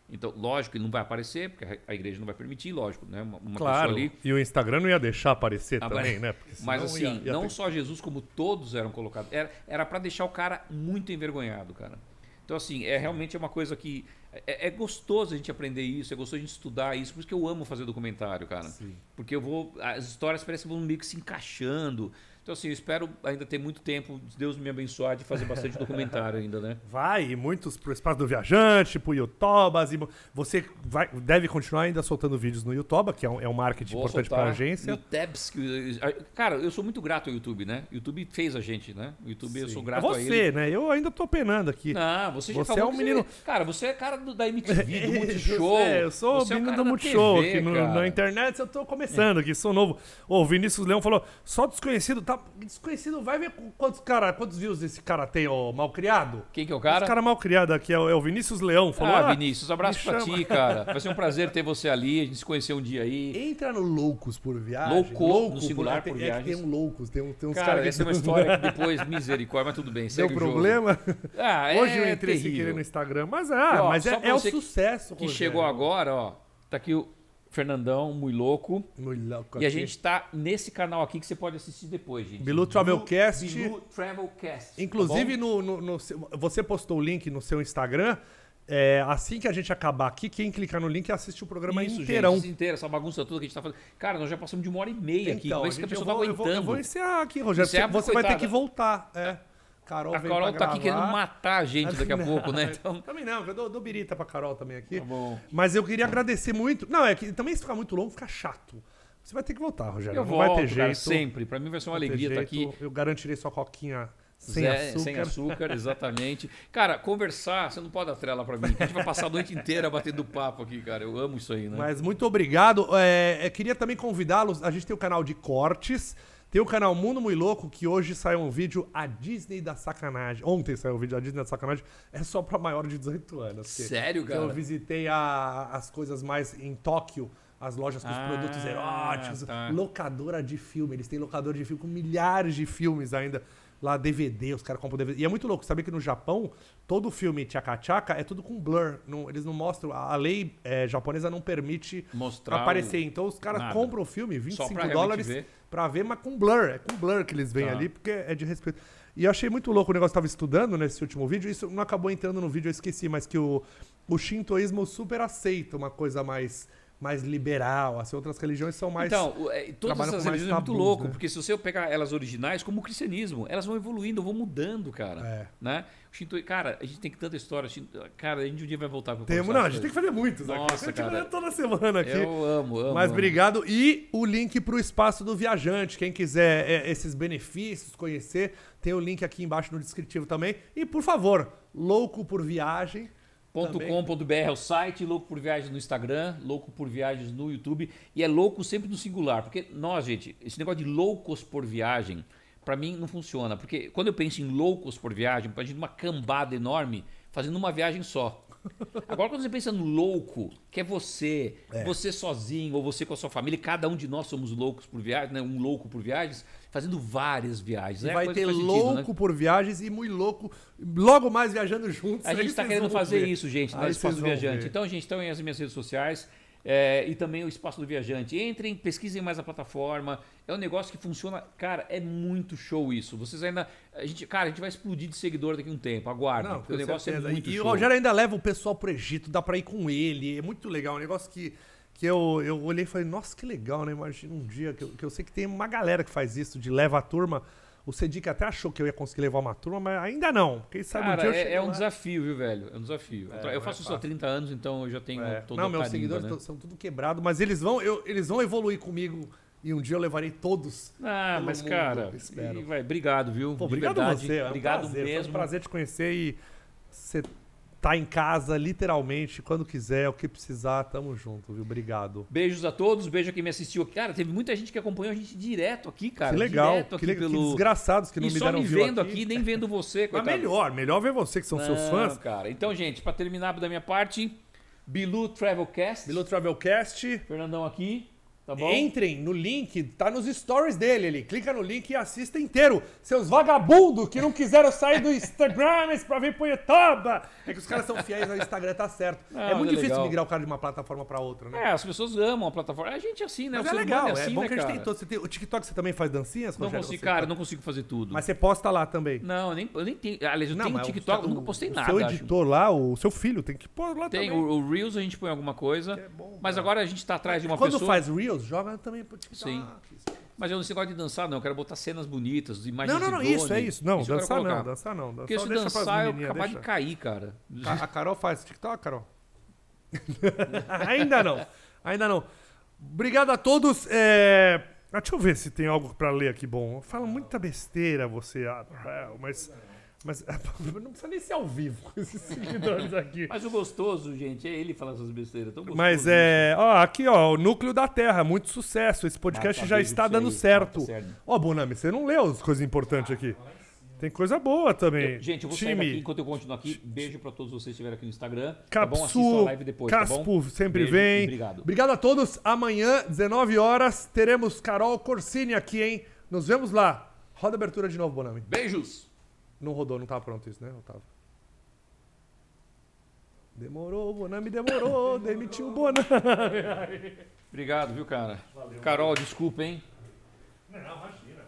Então, lógico, ele não vai aparecer, porque a- igreja não vai permitir, lógico, né? Uma, uma Claro. ali. E o Instagram não ia deixar aparecer Ah, também, né? Mas assim, ia- ia não ter- só Jesus, como todos eram colocados. Era, era para deixar o cara muito envergonhado, cara. Então, assim, é realmente é uma coisa que É, é gostoso a gente aprender isso, é gostoso a gente estudar isso. Por isso que eu amo fazer documentário, cara. Sim. Porque eu vou. As histórias parecem que vão meio que se encaixando. Então, assim, eu espero ainda ter muito tempo, se Deus me abençoar, de fazer bastante documentário ainda, né? Vai, e muitos pro Espaço do Viajante, pro Yotobas. E você vai, deve continuar ainda soltando vídeos no Yotoba, que é um, é um marketing Vou importante pra agência. No Tabs, que- cara, eu sou muito grato ao YouTube, né? O YouTube fez a gente, né? O YouTube eu sou É grato a você, ele. né? Eu ainda tô penando aqui. Não, você já Você é um menino- Você, cara, você é cara do, da MTV, do Multishow. É, eu sou você o é menino cara do Multishow TV, aqui no- na internet. Eu tô começando aqui, sou novo. Ô, o Vinícius Leão falou: só desconhecido, tá? Desconhecido, vai ver quantos, cara, quantos views esse cara tem, ô malcriado? Quem que é o Esse cara? cara malcriado aqui é o, é o Vinícius Leão. Falou: ah, "Ah, Vinícius, abraço pra chama." ti, cara. Vai ser um prazer ter você ali, a gente se conhecer um dia aí. Entra no Loucos por Viagem. Louco, no singular por é que viagens. tem um Loucos, tem, um, tem uns Cara, caras que essa é uma história que depois, misericórdia, mas tudo bem, deu segue jogo. problema. Ah, é Hoje eu entrei sem terrível. querer no Instagram, mas, ah, mas é, é o sucesso. Que Rogério. chegou agora, ó. Tá aqui o Fernandão, muito louco. Muito louco E a aqui. gente tá nesse canal aqui que você pode assistir depois, gente. Bilu Travelcast. Bilu Travelcast. Inclusive, tá no, no- no você postou o link no seu Instagram. É, assim que a gente acabar aqui, quem clicar no link assiste o programa Isso, inteirão. gente, inteiro, essa bagunça toda que a gente tá fazendo. Cara, nós já passamos de uma hora e meia aqui. Então, Como é a que a gente, eu, pessoa vou, tá eu, vou, aguentando? eu vou encerrar aqui, Rogério. Você, Encerra, você vai ter que voltar. É. Carol A veio Carol pra tá aqui gravar. querendo matar a gente daqui a Não, pouco, né? Então. Também não, eu dou, dou birita pra Carol também aqui. Tá bom. Mas eu queria agradecer muito. Não, é que também se ficar muito longo, fica chato. Você vai ter que voltar, Rogério. Eu não volto, vai ter cara, jeito. sempre. Pra mim vai ser uma alegria estar jeito. aqui. Eu garantirei sua coquinha sem Zé- açúcar. Sem açúcar, exatamente. Cara, conversar, você não pode dar trela pra mim. A gente vai passar a noite inteira batendo papo aqui, cara. Eu amo isso aí, né? Mas muito obrigado. É, é, queria também convidá-los. A gente tem o canal de cortes. Tem o canal Mundo Muito Louco, que hoje saiu um vídeo A Disney da Sacanagem. Ontem saiu um vídeo A Disney da Sacanagem. É só pra maior de 18 anos. Sério, Eu cara? visitei a- as coisas mais em Tóquio. As lojas com os Ah, produtos eróticos, tá. locadora de filme. Eles têm locadora de filme com milhares de filmes ainda. Lá, DVD, os caras compram DVD. E é muito louco, sabia que no Japão, todo filme tchaka-tchaka é tudo com blur. Não- eles não mostram. A lei eh, japonesa não permite Mostrar aparecer. Então os caras compram o filme, Só 25 pra dólares ver. pra ver, mas com blur. É com blur que eles vêm Tá. ali, porque é de respeito. E eu achei muito louco o negócio que eu tava estudando nesse último vídeo. Isso não acabou entrando no vídeo, eu esqueci, mas que o, o shintoísmo super aceita uma coisa mais, mais liberal. Assim, outras religiões são mais. Então, é, todas essas religiões é muito louco, né? porque se você pegar elas originais, como o cristianismo, elas vão evoluindo, vão mudando, cara. É. Né? Shinto, cara, a gente tem tanta história. Cara, a gente um dia vai voltar pra Temos, não, a gente tem que fazer muitos aqui. Nossa, A gente cara. toda semana aqui. Eu amo, amo. Mas amo. obrigado. E o link pro espaço do viajante. Quem quiser é, esses benefícios, conhecer, tem o link aqui embaixo no descritivo também. E, por favor, louco por viagem. .com.br é o site, Louco por Viagens no Instagram, Louco por Viagens no YouTube e é louco sempre no singular, porque nós, gente, esse negócio de loucos por viagem, pra mim não funciona, porque quando eu penso em loucos por viagem, a gente uma cambada enorme fazendo uma viagem só. Agora quando você pensa no louco, que é você, você sozinho ou você com a sua família, cada um de nós somos loucos por viagem, né? um louco por viagens, fazendo várias viagens. E É a vai ter sentido, louco né? por viagens e muito louco. Logo mais viajando juntos. A gente está querendo fazer ver. isso, gente, no Espaço do Viajante. ver. Então, gente, estão aí as minhas redes sociais é, e também o Espaço do Viajante. Entrem, pesquisem mais a plataforma. É um negócio que funciona. Cara, é muito show isso. Vocês ainda. A gente, cara, a gente vai explodir de seguidor daqui a um tempo. Aguardem. Não, porque com o negócio certeza. é muito e show. o Rogério ainda leva o pessoal pro Egito, dá pra ir com ele. É muito legal. Um negócio que, que eu, eu olhei e falei, nossa, que legal, né? Imagina um dia que eu, que eu sei que tem uma galera que faz isso, de leva a turma. O Cedic até achou que eu ia conseguir levar uma turma, mas ainda não. Quem sabe um Cara, dia eu é, é um lá. desafio, viu, velho? É um desafio. É, eu é faço isso há fácil. 30 anos, então eu já tenho É. todo Não, meus seguidores né? são tudo quebrados, mas eles vão, eu- eles vão evoluir comigo e um dia eu levarei todos. Ah, pelo mas mundo, cara, espero. e vai, obrigado, viu? Pô, obrigado verdade, você, é um obrigado prazer, Foi um mesmo. prazer te conhecer e você tá em casa, literalmente, quando quiser, o que precisar, tamo junto, viu? Obrigado. Beijos a todos, beijo a quem me assistiu aqui. Cara, teve muita gente que acompanhou a gente direto aqui, cara. que legal, Direto que, aqui le- que pelo... desgraçados que não e me deram me view vendo aqui. nem vendo você, Mas coitado. melhor, melhor ver você, que são seus Não, fãs. cara. Então, gente, pra terminar da minha parte, Bilu Travelcast. Bilu Travelcast, Fernandão aqui. Tá? Entrem no link, tá nos stories dele. Ele clica no link e assista inteiro. Seus vagabundos que não quiseram sair do Instagram pra vir pro YouTube. É que os caras são fiéis ao Instagram, tá certo. Não, é muito é difícil legal. migrar o cara de uma plataforma pra outra, né? É, as pessoas amam a plataforma. A gente é assim, né? Mas o é legal, humano é, assim, bom né, que a gente tem todo. Você tem, o TikTok você também faz dancinhas, Não consigo, cara, tá- não consigo fazer tudo. Mas você posta lá também. Não, eu nem, eu nem tenho. Aliás, eu tenho mas o- TikTok, eu o- nunca postei o nada. seu acho. editor lá, o seu filho, tem que pôr lá Tem, também. o, o Reels a gente põe alguma coisa. é bom, mas cara. agora a gente tá atrás de uma Quando pessoa. faz Reels, joga também pro TikTok. Sim. Mas eu não sei gosto de dançar, não. Eu quero botar cenas bonitas, imagens Não, não, não, de isso, é isso. Não, quero dançar não, dançar não. Porque se dançar, eu capaz de cair, cara. A, Carol faz TikTok, Carol? Ainda não. Ainda não. Obrigado a todos. É... ah, deixa eu ver se tem algo pra ler aqui bom. Fala muita besteira você, mas. Mas não precisa nem ser ao vivo com esses seguidores aqui. Mas o gostoso, gente, é ele falar essas besteiras. Tão gostoso Mas é. Ó, aqui, ó, o núcleo da Terra, muito sucesso. Esse podcast Mata já beijo está dando aí, certo. mata certo. Ó, Bonami, você não leu as coisas importantes aqui. Tem coisa boa também. Eu- gente, eu vou sair daqui enquanto eu continuo aqui. Beijo pra todos vocês que estiverem aqui no Instagram. tá bom? A Capsu, live depois, tá Caspo bom? sempre Beijo vem. Obrigado. Obrigado a todos. Amanhã, 19 horas, teremos Carol Corsini aqui, hein? Nos vemos lá. Roda a abertura de novo, Bonami. Beijos! Não rodou, não tava pronto isso, né? Não tava. Demorou, Bonami demorou. Demitiu o Bonami. Obrigado, viu, cara? Carol, desculpa, hein? Não, imagina.